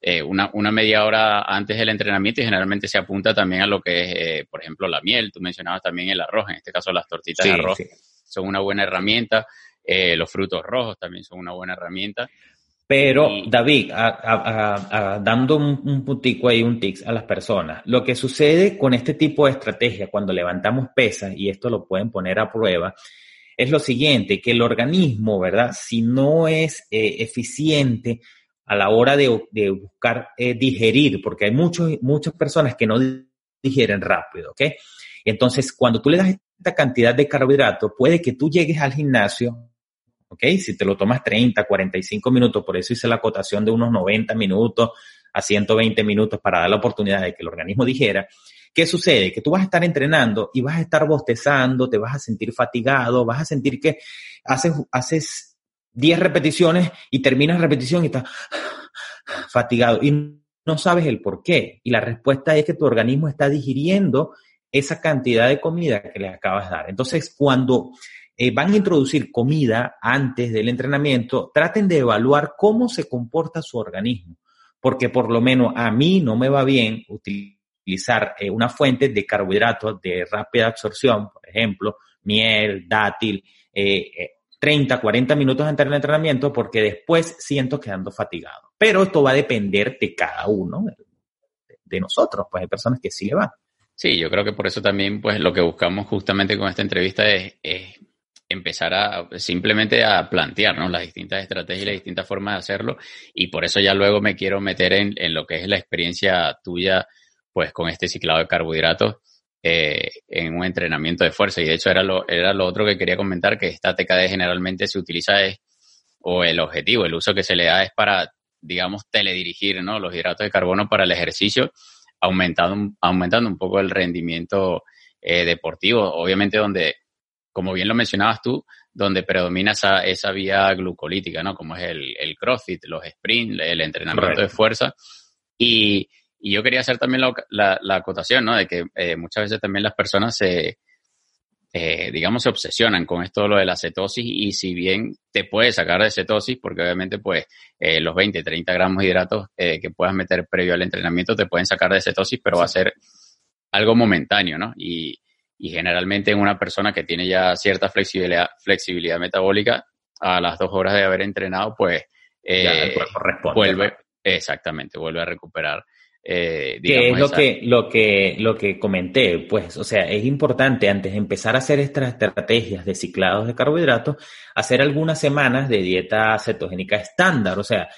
eh, una, una, media hora antes del entrenamiento y generalmente se apunta también a lo que es, eh, por ejemplo, la miel. Tú mencionabas también el arroz, en este caso las tortitas de arroz son una buena herramienta. Eh, los frutos rojos también son una buena herramienta. Pero, David, dando un, un puntico ahí, un tics a las personas, lo que sucede con este tipo de estrategia cuando levantamos pesas, y esto lo pueden poner a prueba, es lo siguiente, que el organismo, ¿verdad? Si no es eficiente, a la hora de, buscar eh, digerir, porque hay muchos, muchas personas que no digieren rápido, ¿ok? Entonces, cuando tú le das esta cantidad de carbohidratos, puede que tú llegues al gimnasio, ¿ok? Si te lo tomas 30, 45 minutos, por eso hice la acotación de unos 90 minutos a 120 minutos para dar la oportunidad de que el organismo dijera. ¿Qué sucede? Que tú vas a estar entrenando y vas a estar bostezando, te vas a sentir fatigado, vas a sentir que haces, haces 10 repeticiones y terminas repetición y estás fatigado y no sabes el por qué. Y la respuesta es que tu organismo está digiriendo esa cantidad de comida que le acabas de dar. Entonces, cuando eh, van a introducir comida antes del entrenamiento, traten de evaluar cómo se comporta su organismo, porque por lo menos a mí no me va bien utilizar eh, una fuente de carbohidratos de rápida absorción, por ejemplo, miel, dátil, eh, 30, 40 minutos antes del entrenamiento porque después siento quedando fatigado. Pero esto va a depender de cada uno, de, nosotros, pues hay personas que sí le van. Sí, yo creo que por eso también, pues lo que buscamos justamente con esta entrevista es, empezar a simplemente a plantearnos las distintas estrategias y las distintas formas de hacerlo. Y por eso ya luego me quiero meter en, en lo que es la experiencia tuya, pues con este ciclado de carbohidratos eh, en un entrenamiento de fuerza. Y de hecho era lo, era lo otro que quería comentar, que esta TKD generalmente se utiliza es, o el objetivo, el uso que se le da es para, digamos, teledirigir ¿no? los hidratos de carbono para el ejercicio, aumentando, aumentando un poco el rendimiento eh, deportivo. Obviamente donde, como bien lo mencionabas tú, donde predomina esa, esa vía glucolítica, ¿no? Como es el, el CrossFit, los sprints, el entrenamiento de fuerza. Y, y yo quería hacer también la, la, acotación, ¿no? De que eh, muchas veces también las personas se, eh, digamos, se obsesionan con esto lo de la cetosis y si bien te puede sacar de cetosis, porque obviamente pues eh, los 20, 30 gramos de hidratos eh, que puedas meter previo al entrenamiento te pueden sacar de cetosis, pero va a ser algo momentáneo, ¿no? Y, y generalmente en una persona que tiene ya cierta flexibilidad, flexibilidad metabólica, a las dos horas de haber entrenado, pues vuelve, exactamente, vuelve a recuperar eh, que es lo que, lo, que, lo que comenté, pues, o sea, es importante antes de empezar a hacer estas estrategias de ciclados de carbohidratos, hacer algunas semanas de dieta cetogénica estándar, o sea,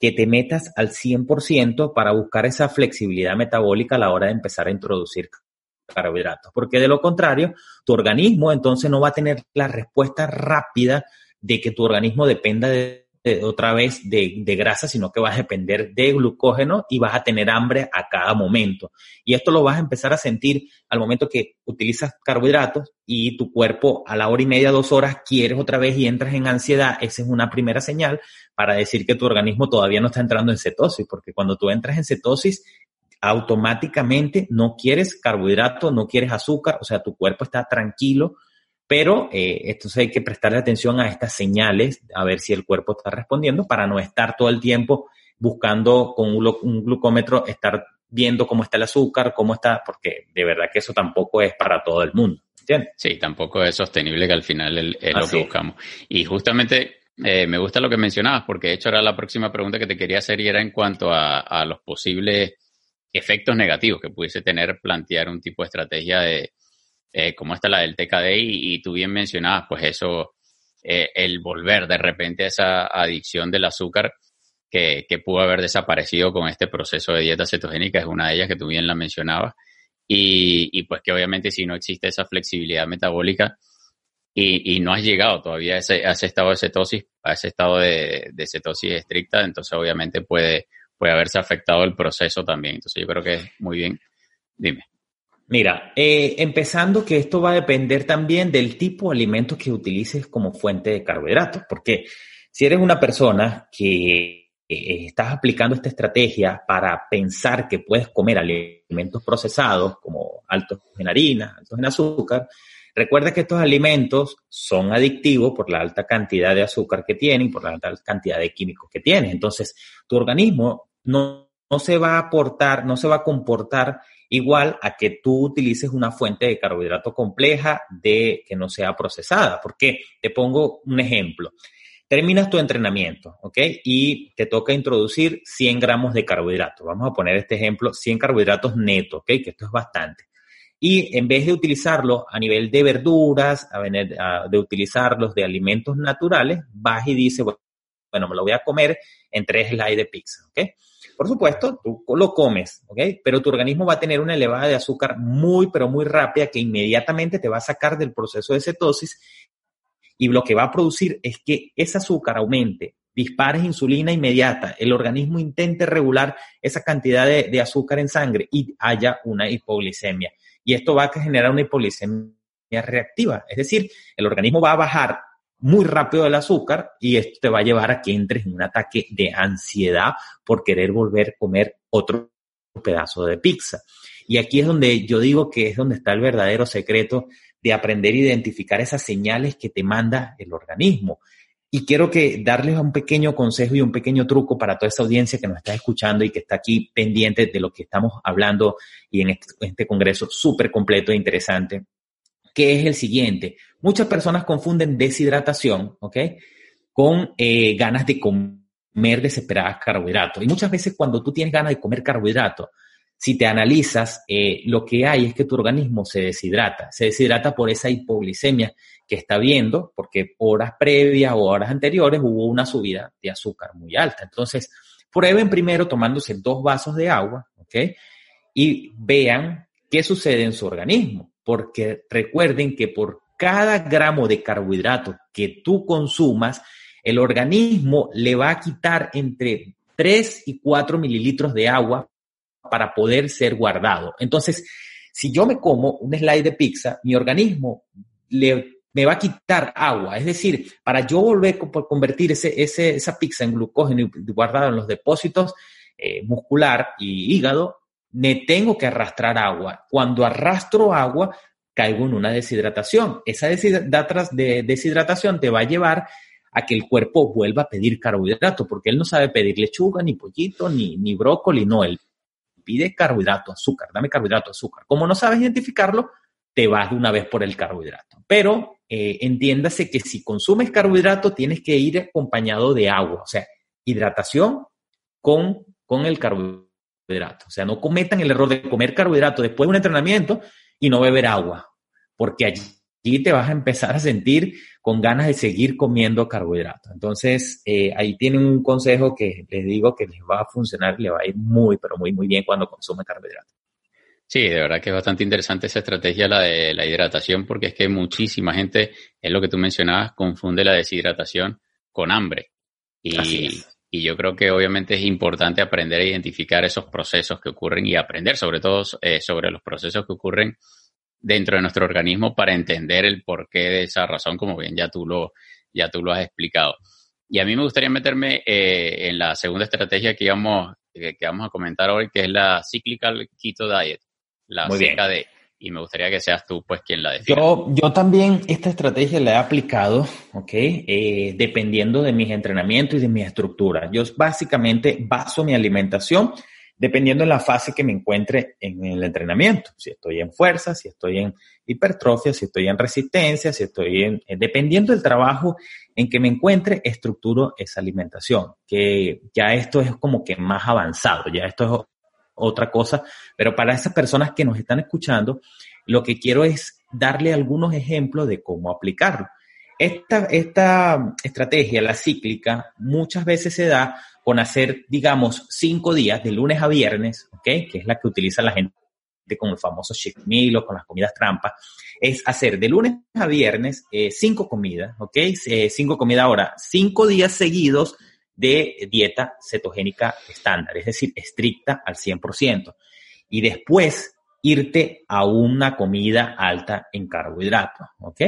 que te metas al 100% para buscar esa flexibilidad metabólica a la hora de empezar a introducir carbohidratos, porque de lo contrario, tu organismo entonces no va a tener la respuesta rápida de que tu organismo dependa de otra vez de, grasa, sino que vas a depender de glucógeno y vas a tener hambre a cada momento. Y esto lo vas a empezar a sentir al momento que utilizas carbohidratos y tu cuerpo a la hora y media, dos horas, quieres otra vez y entras en ansiedad. Esa es una primera señal para decir que tu organismo todavía no está entrando en cetosis, porque cuando tú entras en cetosis, automáticamente no quieres carbohidratos, no quieres azúcar, o sea, tu cuerpo está tranquilo pero eh, entonces hay que prestarle atención a estas señales, a ver si el cuerpo está respondiendo, para no estar todo el tiempo buscando con un, glucómetro, estar viendo cómo está el azúcar, cómo está, porque de verdad que eso tampoco es para todo el mundo. ¿entiendes? Sí, tampoco es sostenible que al final es lo que buscamos. Y justamente eh, me gusta lo que mencionabas, porque de hecho era la próxima pregunta que te quería hacer y era en cuanto a, a los posibles efectos negativos que pudiese tener plantear un tipo de estrategia de, eh, como esta la del TKD y, tú bien mencionabas, pues eso, eh, el volver de repente a esa adicción del azúcar que, pudo haber desaparecido con este proceso de dieta cetogénica es una de ellas que tú bien la mencionabas y, y pues que obviamente si no existe esa flexibilidad metabólica y, y no has llegado todavía a ese, a ese, estado de cetosis, a ese estado de, de cetosis estricta, entonces obviamente puede, puede haberse afectado el proceso también. Entonces yo creo que es muy bien. Dime. Mira, eh, empezando que esto va a depender también del tipo de alimentos que utilices como fuente de carbohidratos, porque si eres una persona que eh, estás aplicando esta estrategia para pensar que puedes comer alimentos procesados como altos en harina, altos en azúcar, recuerda que estos alimentos son adictivos por la alta cantidad de azúcar que tienen, por la alta cantidad de químicos que tienen. Entonces, tu organismo no, no se va a aportar, no se va a comportar igual a que tú utilices una fuente de carbohidrato compleja de que no sea procesada. Porque te pongo un ejemplo. Terminas tu entrenamiento, ¿ok? Y te toca introducir 100 gramos de carbohidrato. Vamos a poner este ejemplo, 100 carbohidratos netos, ¿ok? Que esto es bastante. Y en vez de utilizarlo a nivel de verduras, de utilizarlos de alimentos naturales, vas y dices, bueno, me lo voy a comer en tres slides de pizza, ¿ok? Por supuesto, tú lo comes, ¿ok? Pero tu organismo va a tener una elevada de azúcar muy, pero muy rápida que inmediatamente te va a sacar del proceso de cetosis y lo que va a producir es que ese azúcar aumente, dispares insulina inmediata, el organismo intente regular esa cantidad de, de azúcar en sangre y haya una hipoglicemia. Y esto va a generar una hipoglicemia reactiva, es decir, el organismo va a bajar muy rápido el azúcar y esto te va a llevar a que entres en un ataque de ansiedad por querer volver a comer otro pedazo de pizza. Y aquí es donde yo digo que es donde está el verdadero secreto de aprender a identificar esas señales que te manda el organismo. Y quiero que darles un pequeño consejo y un pequeño truco para toda esa audiencia que nos está escuchando y que está aquí pendiente de lo que estamos hablando y en este, este congreso súper completo e interesante que es el siguiente. Muchas personas confunden deshidratación, ¿ok? Con eh, ganas de comer desesperadas carbohidratos. Y muchas veces cuando tú tienes ganas de comer carbohidratos, si te analizas, eh, lo que hay es que tu organismo se deshidrata. Se deshidrata por esa hipoglicemia que está viendo, porque horas previas o horas anteriores hubo una subida de azúcar muy alta. Entonces, prueben primero tomándose dos vasos de agua, ¿ok? Y vean qué sucede en su organismo porque recuerden que por cada gramo de carbohidrato que tú consumas, el organismo le va a quitar entre 3 y 4 mililitros de agua para poder ser guardado. Entonces, si yo me como un slide de pizza, mi organismo le, me va a quitar agua. Es decir, para yo volver a convertir ese, esa pizza en glucógeno y guardado en los depósitos eh, muscular y hígado, me tengo que arrastrar agua. Cuando arrastro agua, caigo en una deshidratación. Esa deshidratación te va a llevar a que el cuerpo vuelva a pedir carbohidrato, porque él no sabe pedir lechuga, ni pollito, ni, ni brócoli, no, él pide carbohidrato, azúcar, dame carbohidrato, azúcar. Como no sabes identificarlo, te vas de una vez por el carbohidrato. Pero eh, entiéndase que si consumes carbohidrato, tienes que ir acompañado de agua, o sea, hidratación con, con el carbohidrato. O sea, no cometan el error de comer carbohidrato después de un entrenamiento y no beber agua, porque allí te vas a empezar a sentir con ganas de seguir comiendo carbohidratos. Entonces, eh, ahí tienen un consejo que les digo que les va a funcionar, le va a ir muy, pero muy, muy bien cuando consume carbohidratos. Sí, de verdad que es bastante interesante esa estrategia, la de la hidratación, porque es que muchísima gente, es lo que tú mencionabas, confunde la deshidratación con hambre. Y, y yo creo que obviamente es importante aprender a identificar esos procesos que ocurren y aprender sobre todo eh, sobre los procesos que ocurren dentro de nuestro organismo para entender el porqué de esa razón, como bien ya tú lo, ya tú lo has explicado. Y a mí me gustaría meterme eh, en la segunda estrategia que vamos, que vamos a comentar hoy, que es la Cyclical Keto Diet, la CKD y me gustaría que seas tú pues quien la defina. Yo, yo también esta estrategia la he aplicado, ¿ok? Eh, dependiendo de mis entrenamientos y de mi estructura. Yo básicamente baso mi alimentación dependiendo de la fase que me encuentre en el entrenamiento. Si estoy en fuerza, si estoy en hipertrofia, si estoy en resistencia, si estoy en... Eh, dependiendo del trabajo en que me encuentre, estructuro esa alimentación. Que ya esto es como que más avanzado, ya esto es otra cosa, pero para esas personas que nos están escuchando, lo que quiero es darle algunos ejemplos de cómo aplicarlo. Esta, esta estrategia, la cíclica, muchas veces se da con hacer, digamos, cinco días de lunes a viernes, ¿ok? Que es la que utiliza la gente con el famoso cheat meal o con las comidas trampa, es hacer de lunes a viernes eh, cinco comidas, ¿ok? Eh, cinco comidas ahora, cinco días seguidos de dieta cetogénica estándar, es decir, estricta al 100%. Y después irte a una comida alta en carbohidratos, ¿ok?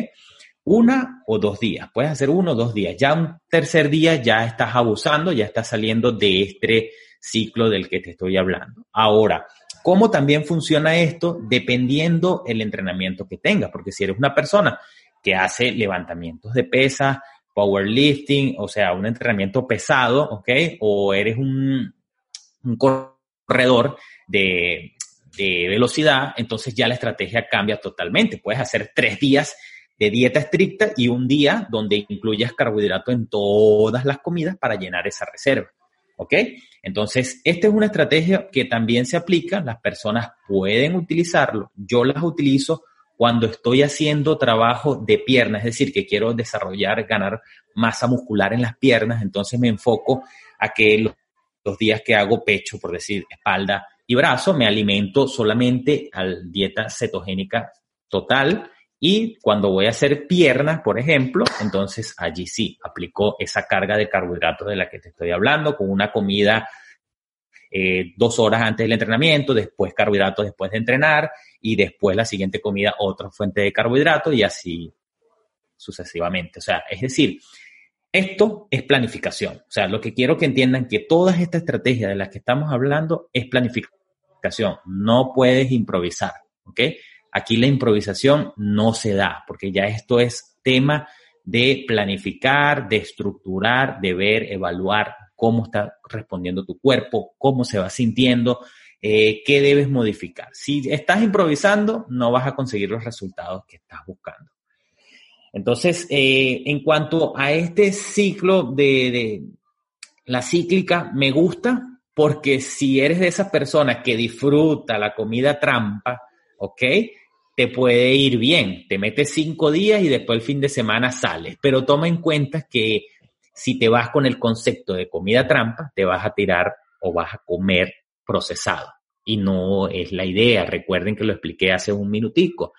Una o dos días, puedes hacer uno o dos días. Ya un tercer día ya estás abusando, ya estás saliendo de este ciclo del que te estoy hablando. Ahora, ¿cómo también funciona esto? Dependiendo el entrenamiento que tengas, porque si eres una persona que hace levantamientos de pesas, powerlifting, o sea, un entrenamiento pesado, ¿ok? O eres un, corredor de, de, velocidad, entonces ya la estrategia cambia totalmente. Puedes hacer tres días de dieta estricta y un día donde incluyas carbohidrato en todas las comidas para llenar esa reserva. ¿Ok? Entonces, esta es una estrategia que también se aplica, las personas pueden utilizarlo, yo las utilizo cuando estoy haciendo trabajo de piernas, es decir, que quiero desarrollar, ganar masa muscular en las piernas, entonces me enfoco a que los, días que hago pecho, por decir, espalda y brazo, me alimento solamente a dieta cetogénica total. Y cuando voy a hacer piernas, por ejemplo, entonces allí sí aplico esa carga de carbohidratos de la que te estoy hablando, con una comida eh, dos horas antes del entrenamiento, después carbohidratos después de entrenar y después la siguiente comida otra fuente de carbohidratos y así sucesivamente. O sea, es decir, esto es planificación. O sea, lo que quiero que entiendan que todas estas estrategias de las que estamos hablando es planificación. No puedes improvisar, ¿ok? Aquí la improvisación no se da, porque ya esto es tema de planificar, de estructurar, de ver, evaluar cómo está respondiendo tu cuerpo, cómo se va sintiendo, eh, qué debes modificar. Si estás improvisando, no vas a conseguir los resultados que estás buscando. Entonces, eh, en cuanto a este ciclo de, de, la cíclica, me gusta porque si eres de esas personas que disfruta la comida trampa, ¿ok? Te puede ir bien. Te metes cinco días y después el fin de semana sales. Pero toma en cuenta que si te vas con el concepto de comida trampa, te vas a tirar o vas a comer procesado. Y no es la idea. Recuerden que lo expliqué hace un minutico.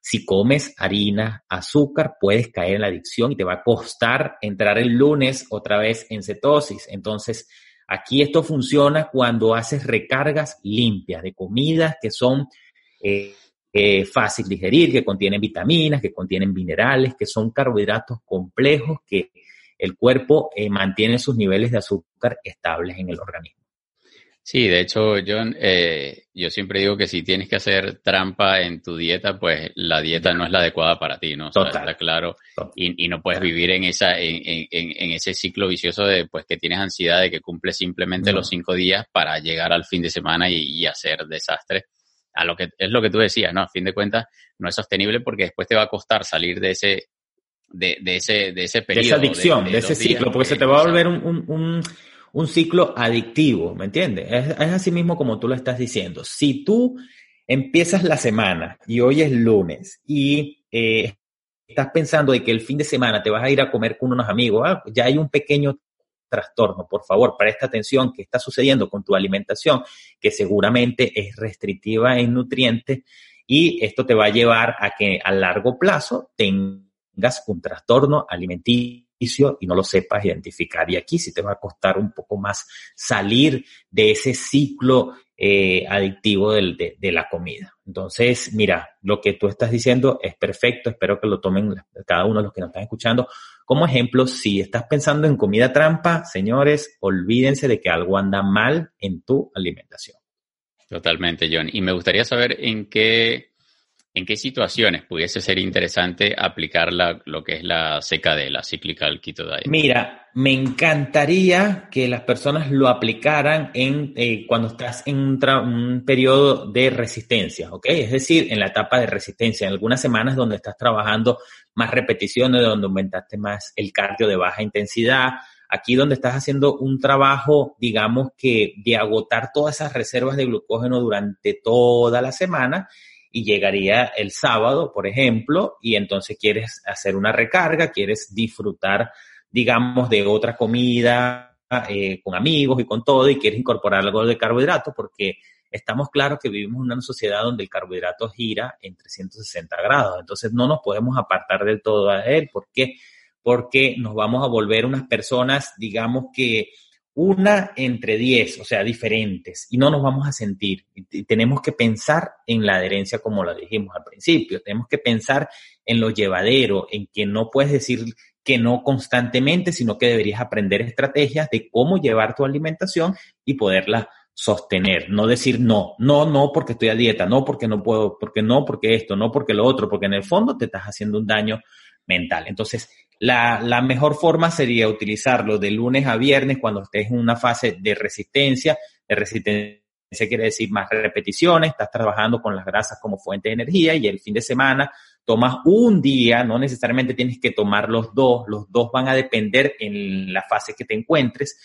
Si comes harina, azúcar, puedes caer en la adicción y te va a costar entrar el lunes otra vez en cetosis. Entonces, aquí esto funciona cuando haces recargas limpias de comidas que son eh, eh, fácil digerir, que contienen vitaminas, que contienen minerales, que son carbohidratos complejos que el cuerpo eh, mantiene sus niveles de azúcar estables en el organismo. Sí, de hecho, John, eh, yo siempre digo que si tienes que hacer trampa en tu dieta, pues la dieta no es la adecuada para ti, ¿no? O está claro. Y, no puedes vivir en esa, en, en, ese ciclo vicioso de pues que tienes ansiedad de que cumples simplemente los cinco días para llegar al fin de semana y, hacer desastre. A lo que es lo que tú decías, ¿no? A fin de cuentas, no es sostenible porque después te va a costar salir de ese, de, de ese, de ese periodo. De esa adicción, de, ese ciclo, porque se te va a volver un, un un ciclo adictivo, ¿me entiendes? Es, así mismo como tú lo estás diciendo. Si tú empiezas la semana y hoy es lunes y eh, estás pensando de que el fin de semana te vas a ir a comer con unos amigos, ah, ya hay un pequeño trastorno. Por favor, presta atención qué está sucediendo con tu alimentación, que seguramente es restrictiva en nutrientes y esto te va a llevar a que a largo plazo tengas un trastorno alimenticio y no lo sepas identificar. Y aquí sí te va a costar un poco más salir de ese ciclo eh, adictivo de, la comida. Entonces, mira, lo que tú estás diciendo es perfecto. Espero que lo tomen cada uno de los que nos están escuchando como ejemplo. Si estás pensando en comida trampa, señores, olvídense de que algo anda mal en tu alimentación. Totalmente, John. Y me gustaría saber en qué ¿En qué situaciones pudiese ser interesante aplicar lo que es la CKD, la Cyclical Keto Diet? Mira, me encantaría que las personas lo aplicaran en, eh, cuando estás en un, periodo de resistencia, ¿ok? Es decir, en la etapa de resistencia, en algunas semanas donde estás trabajando más repeticiones, donde aumentaste más el cardio de baja intensidad, aquí donde estás haciendo un trabajo, digamos que de agotar todas esas reservas de glucógeno durante toda la semana y llegaría el sábado, por ejemplo, y entonces quieres hacer una recarga, quieres disfrutar, digamos, de otra comida eh, con amigos y con todo, y quieres incorporar algo de carbohidrato, porque estamos claros que vivimos en una sociedad donde el carbohidrato gira en 360 grados, entonces no nos podemos apartar del todo a él. ¿Por qué? Porque nos vamos a volver unas personas, digamos que una entre diez, o sea, diferentes, y no nos vamos a sentir. Y tenemos que pensar en la adherencia como lo dijimos al principio, tenemos que pensar en lo llevadero, en que no puedes decir que no constantemente, sino que deberías aprender estrategias de cómo llevar tu alimentación y poderla sostener, no decir no, no, no porque estoy a dieta, no porque no puedo, porque no, porque esto, no porque lo otro, porque en el fondo te estás haciendo un daño mental. Entonces, la, mejor forma sería utilizarlo de lunes a viernes cuando estés en una fase de resistencia. De resistencia quiere decir más repeticiones, estás trabajando con las grasas como fuente de energía y el fin de semana tomas un día, no necesariamente tienes que tomar los dos, los dos van a depender en la fase que te encuentres,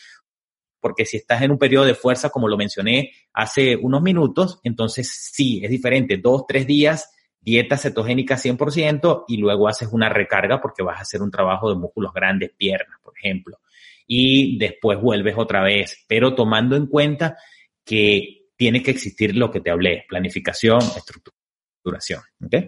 porque si estás en un periodo de fuerza, como lo mencioné hace unos minutos, entonces sí, es diferente, dos, tres días dieta cetogénica 100% y luego haces una recarga porque vas a hacer un trabajo de músculos grandes, piernas, por ejemplo. Y después vuelves otra vez, pero tomando en cuenta que tiene que existir lo que te hablé, planificación, estructuración. ¿okay?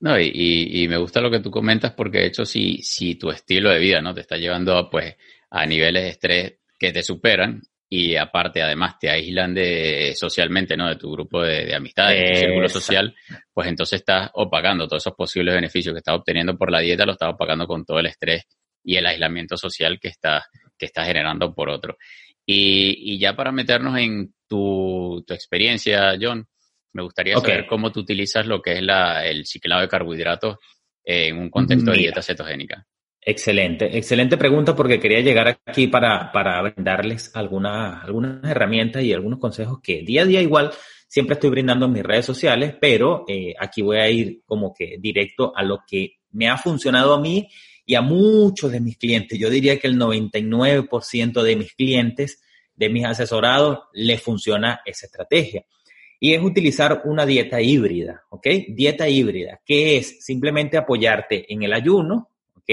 No, y, me gusta lo que tú comentas porque de hecho si, si tu estilo de vida no te está llevando pues, a niveles de estrés que te superan, y aparte además te aíslan de socialmente, ¿no? De tu grupo de, amistades, de tu círculo social, pues entonces estás opagando todos esos posibles beneficios que estás obteniendo por la dieta, lo estás opagando con todo el estrés y el aislamiento social que estás, que estás generando por otro. Y, y ya para meternos en tu, tu experiencia, John, me gustaría saber cómo tú utilizas lo que es la, el ciclado de carbohidratos en un contexto de dieta cetogénica. Excelente, excelente pregunta porque quería llegar aquí para, para brindarles algunas, algunas herramientas y algunos consejos que día a día igual siempre estoy brindando en mis redes sociales, pero eh, aquí voy a ir como que directo a lo que me ha funcionado a mí y a muchos de mis clientes. Yo diría que el 99% de mis clientes, de mis asesorados, les funciona esa estrategia. Y es utilizar una dieta híbrida, ¿ok? Dieta híbrida, que es simplemente apoyarte en el ayuno, ¿ok?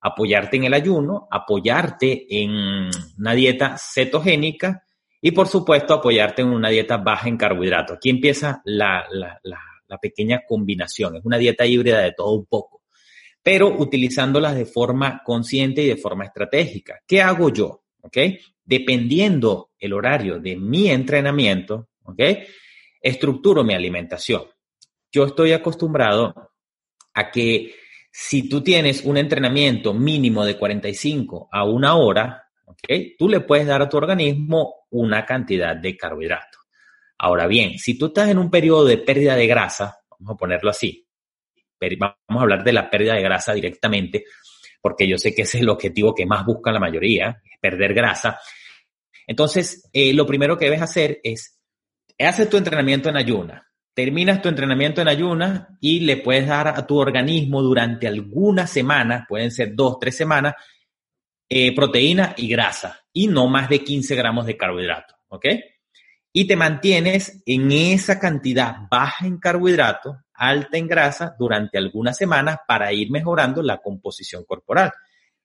Apoyarte en el ayuno, apoyarte en una dieta cetogénica y por supuesto apoyarte en una dieta baja en carbohidratos. Aquí empieza la, pequeña combinación, es una dieta híbrida de todo un poco, pero utilizándolas de forma consciente y de forma estratégica. ¿Qué hago yo? ¿Ok? Dependiendo el horario de mi entrenamiento, ¿ok? Estructuro mi alimentación. Yo estoy acostumbrado a que si tú tienes un entrenamiento mínimo de 45 a una hora, ¿ok? Tú le puedes dar a tu organismo una cantidad de carbohidratos. Ahora bien, si tú estás en un periodo de pérdida de grasa, vamos a ponerlo así, vamos a hablar de la pérdida de grasa directamente, porque yo sé que ese es el objetivo que más busca la mayoría, perder grasa. Entonces, eh, lo primero que debes hacer es, haces tu entrenamiento en ayuna, terminas tu entrenamiento en ayunas y le puedes dar a tu organismo durante algunas semanas, pueden ser dos, tres semanas, eh, proteína y grasa y no más de 15 gramos de carbohidratos, ¿ok? Y te mantienes en esa cantidad baja en carbohidratos, alta en grasa durante algunas semanas para ir mejorando la composición corporal.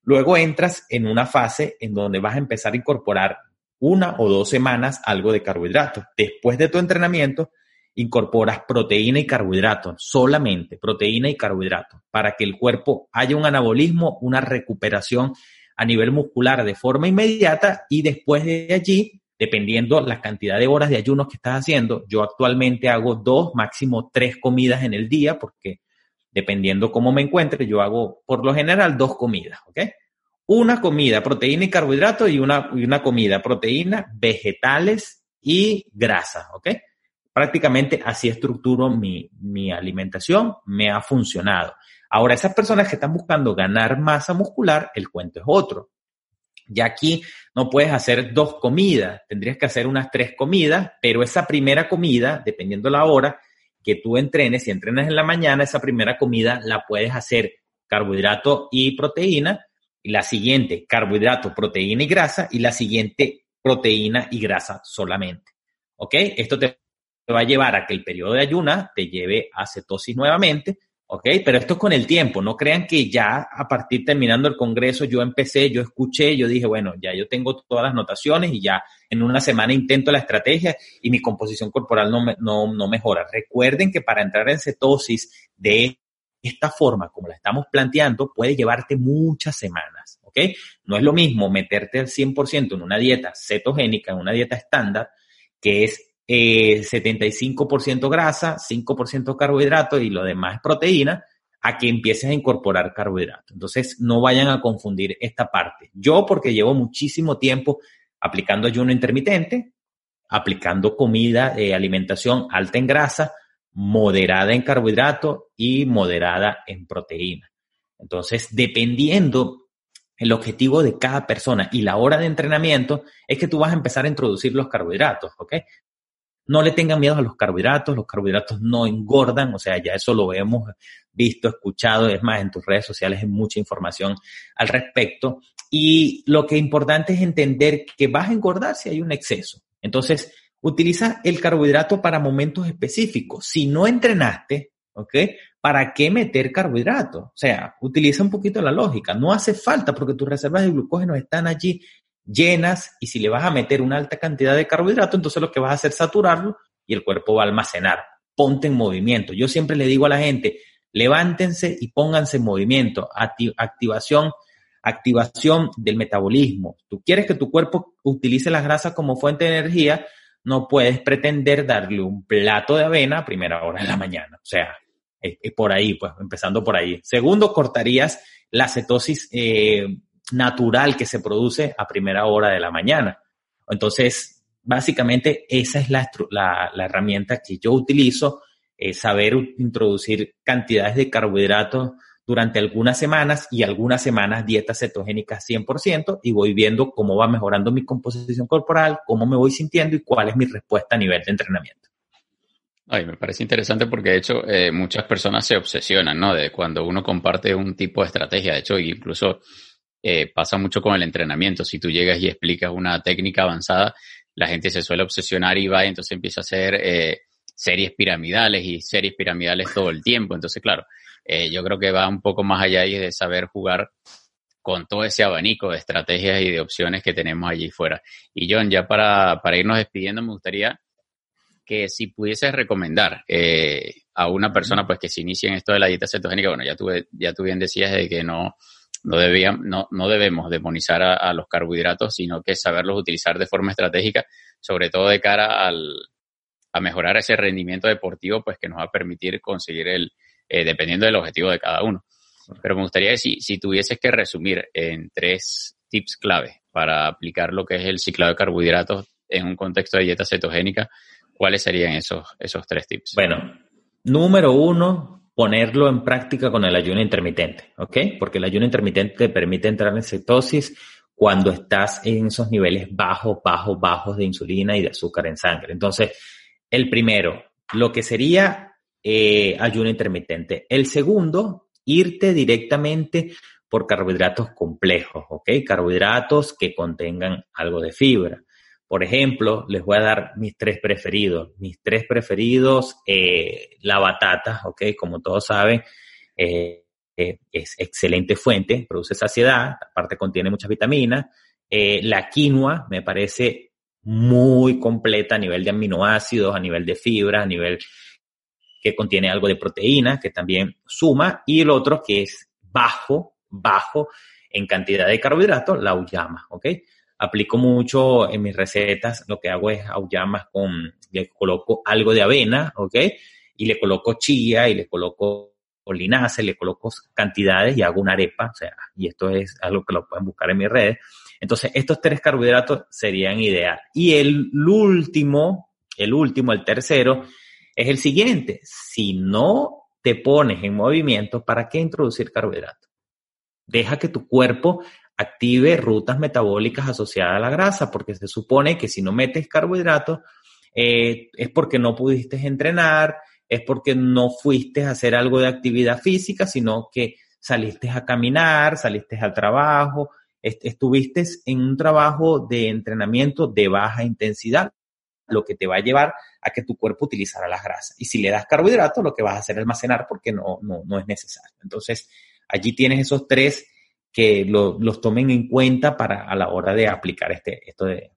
Luego entras en una fase en donde vas a empezar a incorporar una o dos semanas algo de carbohidratos. Después de tu entrenamiento, incorporas proteína y carbohidratos, solamente proteína y carbohidratos, para que el cuerpo haya un anabolismo, una recuperación a nivel muscular de forma inmediata y después de allí, dependiendo la cantidad de horas de ayunos que estás haciendo, yo actualmente hago dos, máximo tres comidas en el día, porque dependiendo cómo me encuentre, yo hago por lo general dos comidas, ¿ok? Una comida, proteína y carbohidratos y una, y una comida, proteína, vegetales y grasa, ¿ok? Prácticamente así estructuro mi, mi alimentación, me ha funcionado. Ahora, esas personas que están buscando ganar masa muscular, el cuento es otro. Ya aquí no puedes hacer dos comidas, tendrías que hacer unas tres comidas, pero esa primera comida, dependiendo la hora que tú entrenes, si entrenas en la mañana, esa primera comida la puedes hacer carbohidrato y proteína, y la siguiente carbohidrato, proteína y grasa, y la siguiente proteína y grasa solamente. ¿Ok? Esto te va a llevar a que el periodo de ayuna te lleve a cetosis nuevamente, ¿ok? Pero esto es con el tiempo, no crean que ya a partir terminando el congreso yo empecé, yo escuché, yo dije, bueno, ya yo tengo todas las notaciones y ya en una semana intento la estrategia y mi composición corporal no, no, no mejora. Recuerden que para entrar en cetosis de esta forma, como la estamos planteando, puede llevarte muchas semanas, ¿ok? No es lo mismo meterte al 100% en una dieta cetogénica, en una dieta estándar, que es 75% eh, grasa, 5% carbohidrato y lo demás es proteína, a que empieces a incorporar carbohidrato. Entonces, no vayan a confundir esta parte. Yo, porque llevo muchísimo tiempo aplicando ayuno intermitente, aplicando comida, de alimentación alta en grasa, moderada en carbohidrato y moderada en proteína. Entonces, dependiendo el objetivo de cada persona y la hora de entrenamiento, es que tú vas a empezar a introducir los carbohidratos, ¿ok? No le tengan miedo a los carbohidratos, los carbohidratos no engordan, o sea, ya eso lo hemos visto, escuchado, es más, en tus redes sociales hay mucha información al respecto. Y lo que es importante es entender que vas a engordar si hay un exceso. Entonces, utiliza el carbohidrato para momentos específicos. Si no entrenaste, ¿ok? ¿Para qué meter carbohidratos? O sea, utiliza un poquito la lógica. No hace falta porque tus reservas de glucógeno están allí llenas y si le vas a meter una alta cantidad de carbohidrato, entonces lo que vas a hacer es saturarlo y el cuerpo va a almacenar. Ponte en movimiento. Yo siempre le digo a la gente, levántense y pónganse en movimiento. activación, activación del metabolismo. Tú quieres que tu cuerpo utilice las grasas como fuente de energía, no puedes pretender darle un plato de avena a primera hora de la mañana. O sea, es, por ahí, pues, empezando por ahí. Segundo, cortarías la cetosis eh, natural que se produce a primera hora de la mañana. Entonces, básicamente esa es la, herramienta que yo utilizo, saber introducir cantidades de carbohidratos durante algunas semanas y algunas semanas dietas cetogénicas 100% y voy viendo cómo va mejorando mi composición corporal, cómo me voy sintiendo y cuál es mi respuesta a nivel de entrenamiento. Ay, me parece interesante porque de hecho eh, muchas personas se obsesionan, ¿no? De cuando uno comparte un tipo de estrategia. De hecho, incluso eh, pasa mucho con el entrenamiento. Si tú llegas y explicas una técnica avanzada, la gente se suele obsesionar y va y entonces empieza a hacer eh, series piramidales y series piramidales todo el tiempo. Entonces, claro, eh, yo creo que va un poco más allá y de saber jugar con todo ese abanico de estrategias y de opciones que tenemos allí fuera. Y John, ya para, para irnos despidiendo, me gustaría que si pudieses recomendar a una persona pues que se inicie en esto de la dieta cetogénica, bueno, ya tú, ya tú bien decías de que no, no, no, no debemos demonizar a, los carbohidratos, sino que saberlos utilizar de forma estratégica, sobre todo de cara al, a mejorar ese rendimiento deportivo, pues que nos va a permitir conseguir el, eh, dependiendo del objetivo de cada uno. Pero me gustaría que si, si tuvieses que resumir en tres tips clave para aplicar lo que es el ciclado de carbohidratos en un contexto de dieta cetogénica, ¿cuáles serían esos, esos tres tips? Bueno, número uno, ponerlo en práctica con el ayuno intermitente, ¿ok? Porque el ayuno intermitente te permite entrar en cetosis cuando estás en esos niveles bajos, bajos, bajos de insulina y de azúcar en sangre. Entonces, el primero, lo que sería eh, ayuno intermitente. El segundo, irte directamente por carbohidratos complejos, ¿ok? Carbohidratos que contengan algo de fibra. Por ejemplo, les voy a dar mis tres preferidos. Mis tres preferidos, eh, la batata, ¿ok? Como todos saben, eh, eh, es excelente fuente, produce saciedad, aparte contiene muchas vitaminas. la quinoa me parece muy completa a nivel de aminoácidos, a nivel de fibra, a nivel que contiene algo de proteína, que también suma, y el otro que es bajo, bajo en cantidad de carbohidratos, la uyama, ¿ok? Aplico mucho en mis recetas, lo que hago es auyamas con, le coloco algo de avena, ¿ok? Y le coloco chía y le coloco linaza, le coloco cantidades y hago una arepa, o sea, y esto es algo que lo pueden buscar en mis redes. Entonces, estos tres carbohidratos serían ideal. Y el último, el último, el tercero, es el siguiente. Si no te pones en movimiento, ¿para qué introducir carbohidratos? Deja que tu cuerpo active rutas metabólicas asociadas a la grasa, porque se supone que si no metes carbohidratos eh, es porque no pudiste entrenar, es porque no fuiste a hacer algo de actividad física, sino que saliste a caminar, saliste al trabajo, estuviste en un trabajo de entrenamiento de baja intensidad, lo que te va a llevar a que tu cuerpo utilizara las grasas. Y si le das carbohidratos, lo que vas a hacer es almacenar porque no, no, no es necesario. Entonces, allí tienes esos tres que los tomen en cuenta para a la hora de aplicar este, esto de,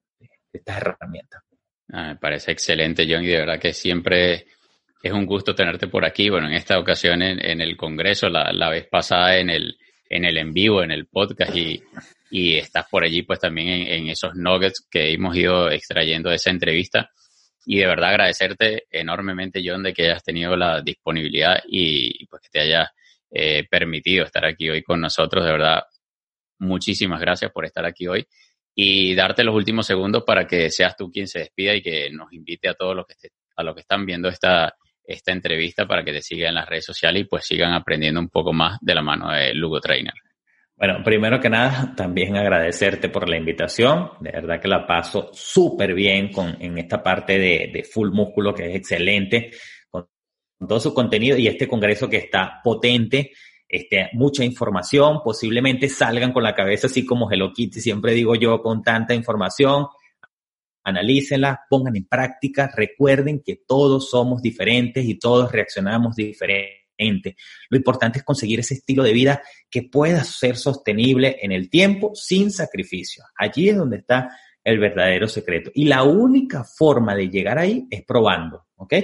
estas herramientas. Ah, me parece excelente, John, y de verdad que siempre es un gusto tenerte por aquí. Bueno, en esta ocasión en, el Congreso, la, vez pasada en el, en el en vivo, en el podcast, y, y estás por allí pues también en, en, esos nuggets que hemos ido extrayendo de esa entrevista. Y de verdad agradecerte enormemente, John, de que hayas tenido la disponibilidad y pues que te hayas eh, permitido estar aquí hoy con nosotros. De verdad, muchísimas gracias por estar aquí hoy y darte los últimos segundos para que seas tú quien se despida y que nos invite a todos los que, a los que están viendo esta, esta entrevista para que te sigan en las redes sociales y pues sigan aprendiendo un poco más de la mano de Lugo Trainer. Bueno, primero que nada, también agradecerte por la invitación. De verdad que la paso súper bien con, en esta parte de, de full músculo que es excelente todo su contenido y este congreso que está potente, este, mucha información, posiblemente salgan con la cabeza así como Hello Kitty, siempre digo yo, con tanta información, analícenla, pongan en práctica, recuerden que todos somos diferentes y todos reaccionamos diferente. Lo importante es conseguir ese estilo de vida que pueda ser sostenible en el tiempo sin sacrificio. Allí es donde está el verdadero secreto. Y la única forma de llegar ahí es probando, ¿ok?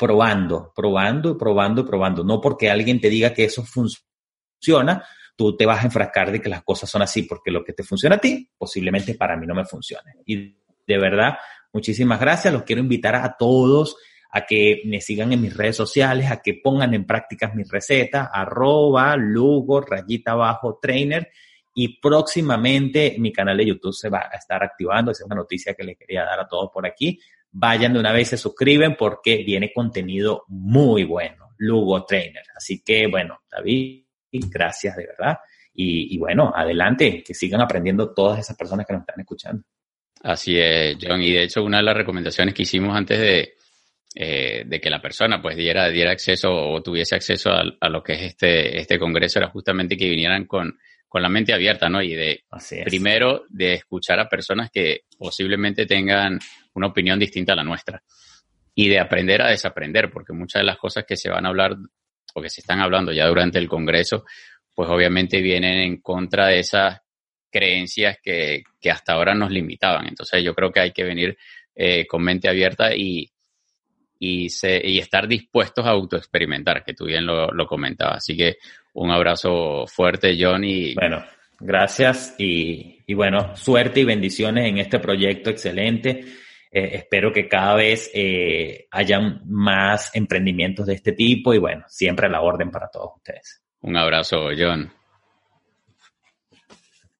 Probando, probando, probando, probando. No porque alguien te diga que eso funciona, tú te vas a enfrascar de que las cosas son así, porque lo que te funciona a ti, posiblemente para mí no me funcione. Y de verdad, muchísimas gracias. Los quiero invitar a todos a que me sigan en mis redes sociales, a que pongan en práctica mis recetas, arroba, lugo, rayita abajo, trainer. Y próximamente mi canal de YouTube se va a estar activando. Esa es una noticia que les quería dar a todos por aquí vayan de una vez, se suscriben porque viene contenido muy bueno, Lugo Trainer. Así que, bueno, David, gracias de verdad. Y, bueno, adelante, que sigan aprendiendo todas esas personas que nos están escuchando. Así es, John. Y de hecho, una de las recomendaciones que hicimos antes de, eh, de que la persona pues diera, diera acceso o tuviese acceso a, lo que es este, este congreso era justamente que vinieran con, con la mente abierta, ¿no? Y de, primero, de escuchar a personas que posiblemente tengan una opinión distinta a la nuestra. Y de aprender a desaprender, porque muchas de las cosas que se van a hablar o que se están hablando ya durante el Congreso, pues obviamente vienen en contra de esas creencias que, hasta ahora nos limitaban. Entonces yo creo que hay que venir eh, con mente abierta y, y, y, estar dispuestos a autoexperimentar, que tú bien lo, lo comentabas. Así que un abrazo fuerte, John. Y... Bueno, gracias y, y bueno, suerte y bendiciones en este proyecto excelente. Eh, espero que cada vez eh, hayan más emprendimientos de este tipo y bueno, siempre a la orden para todos ustedes. Un abrazo, John.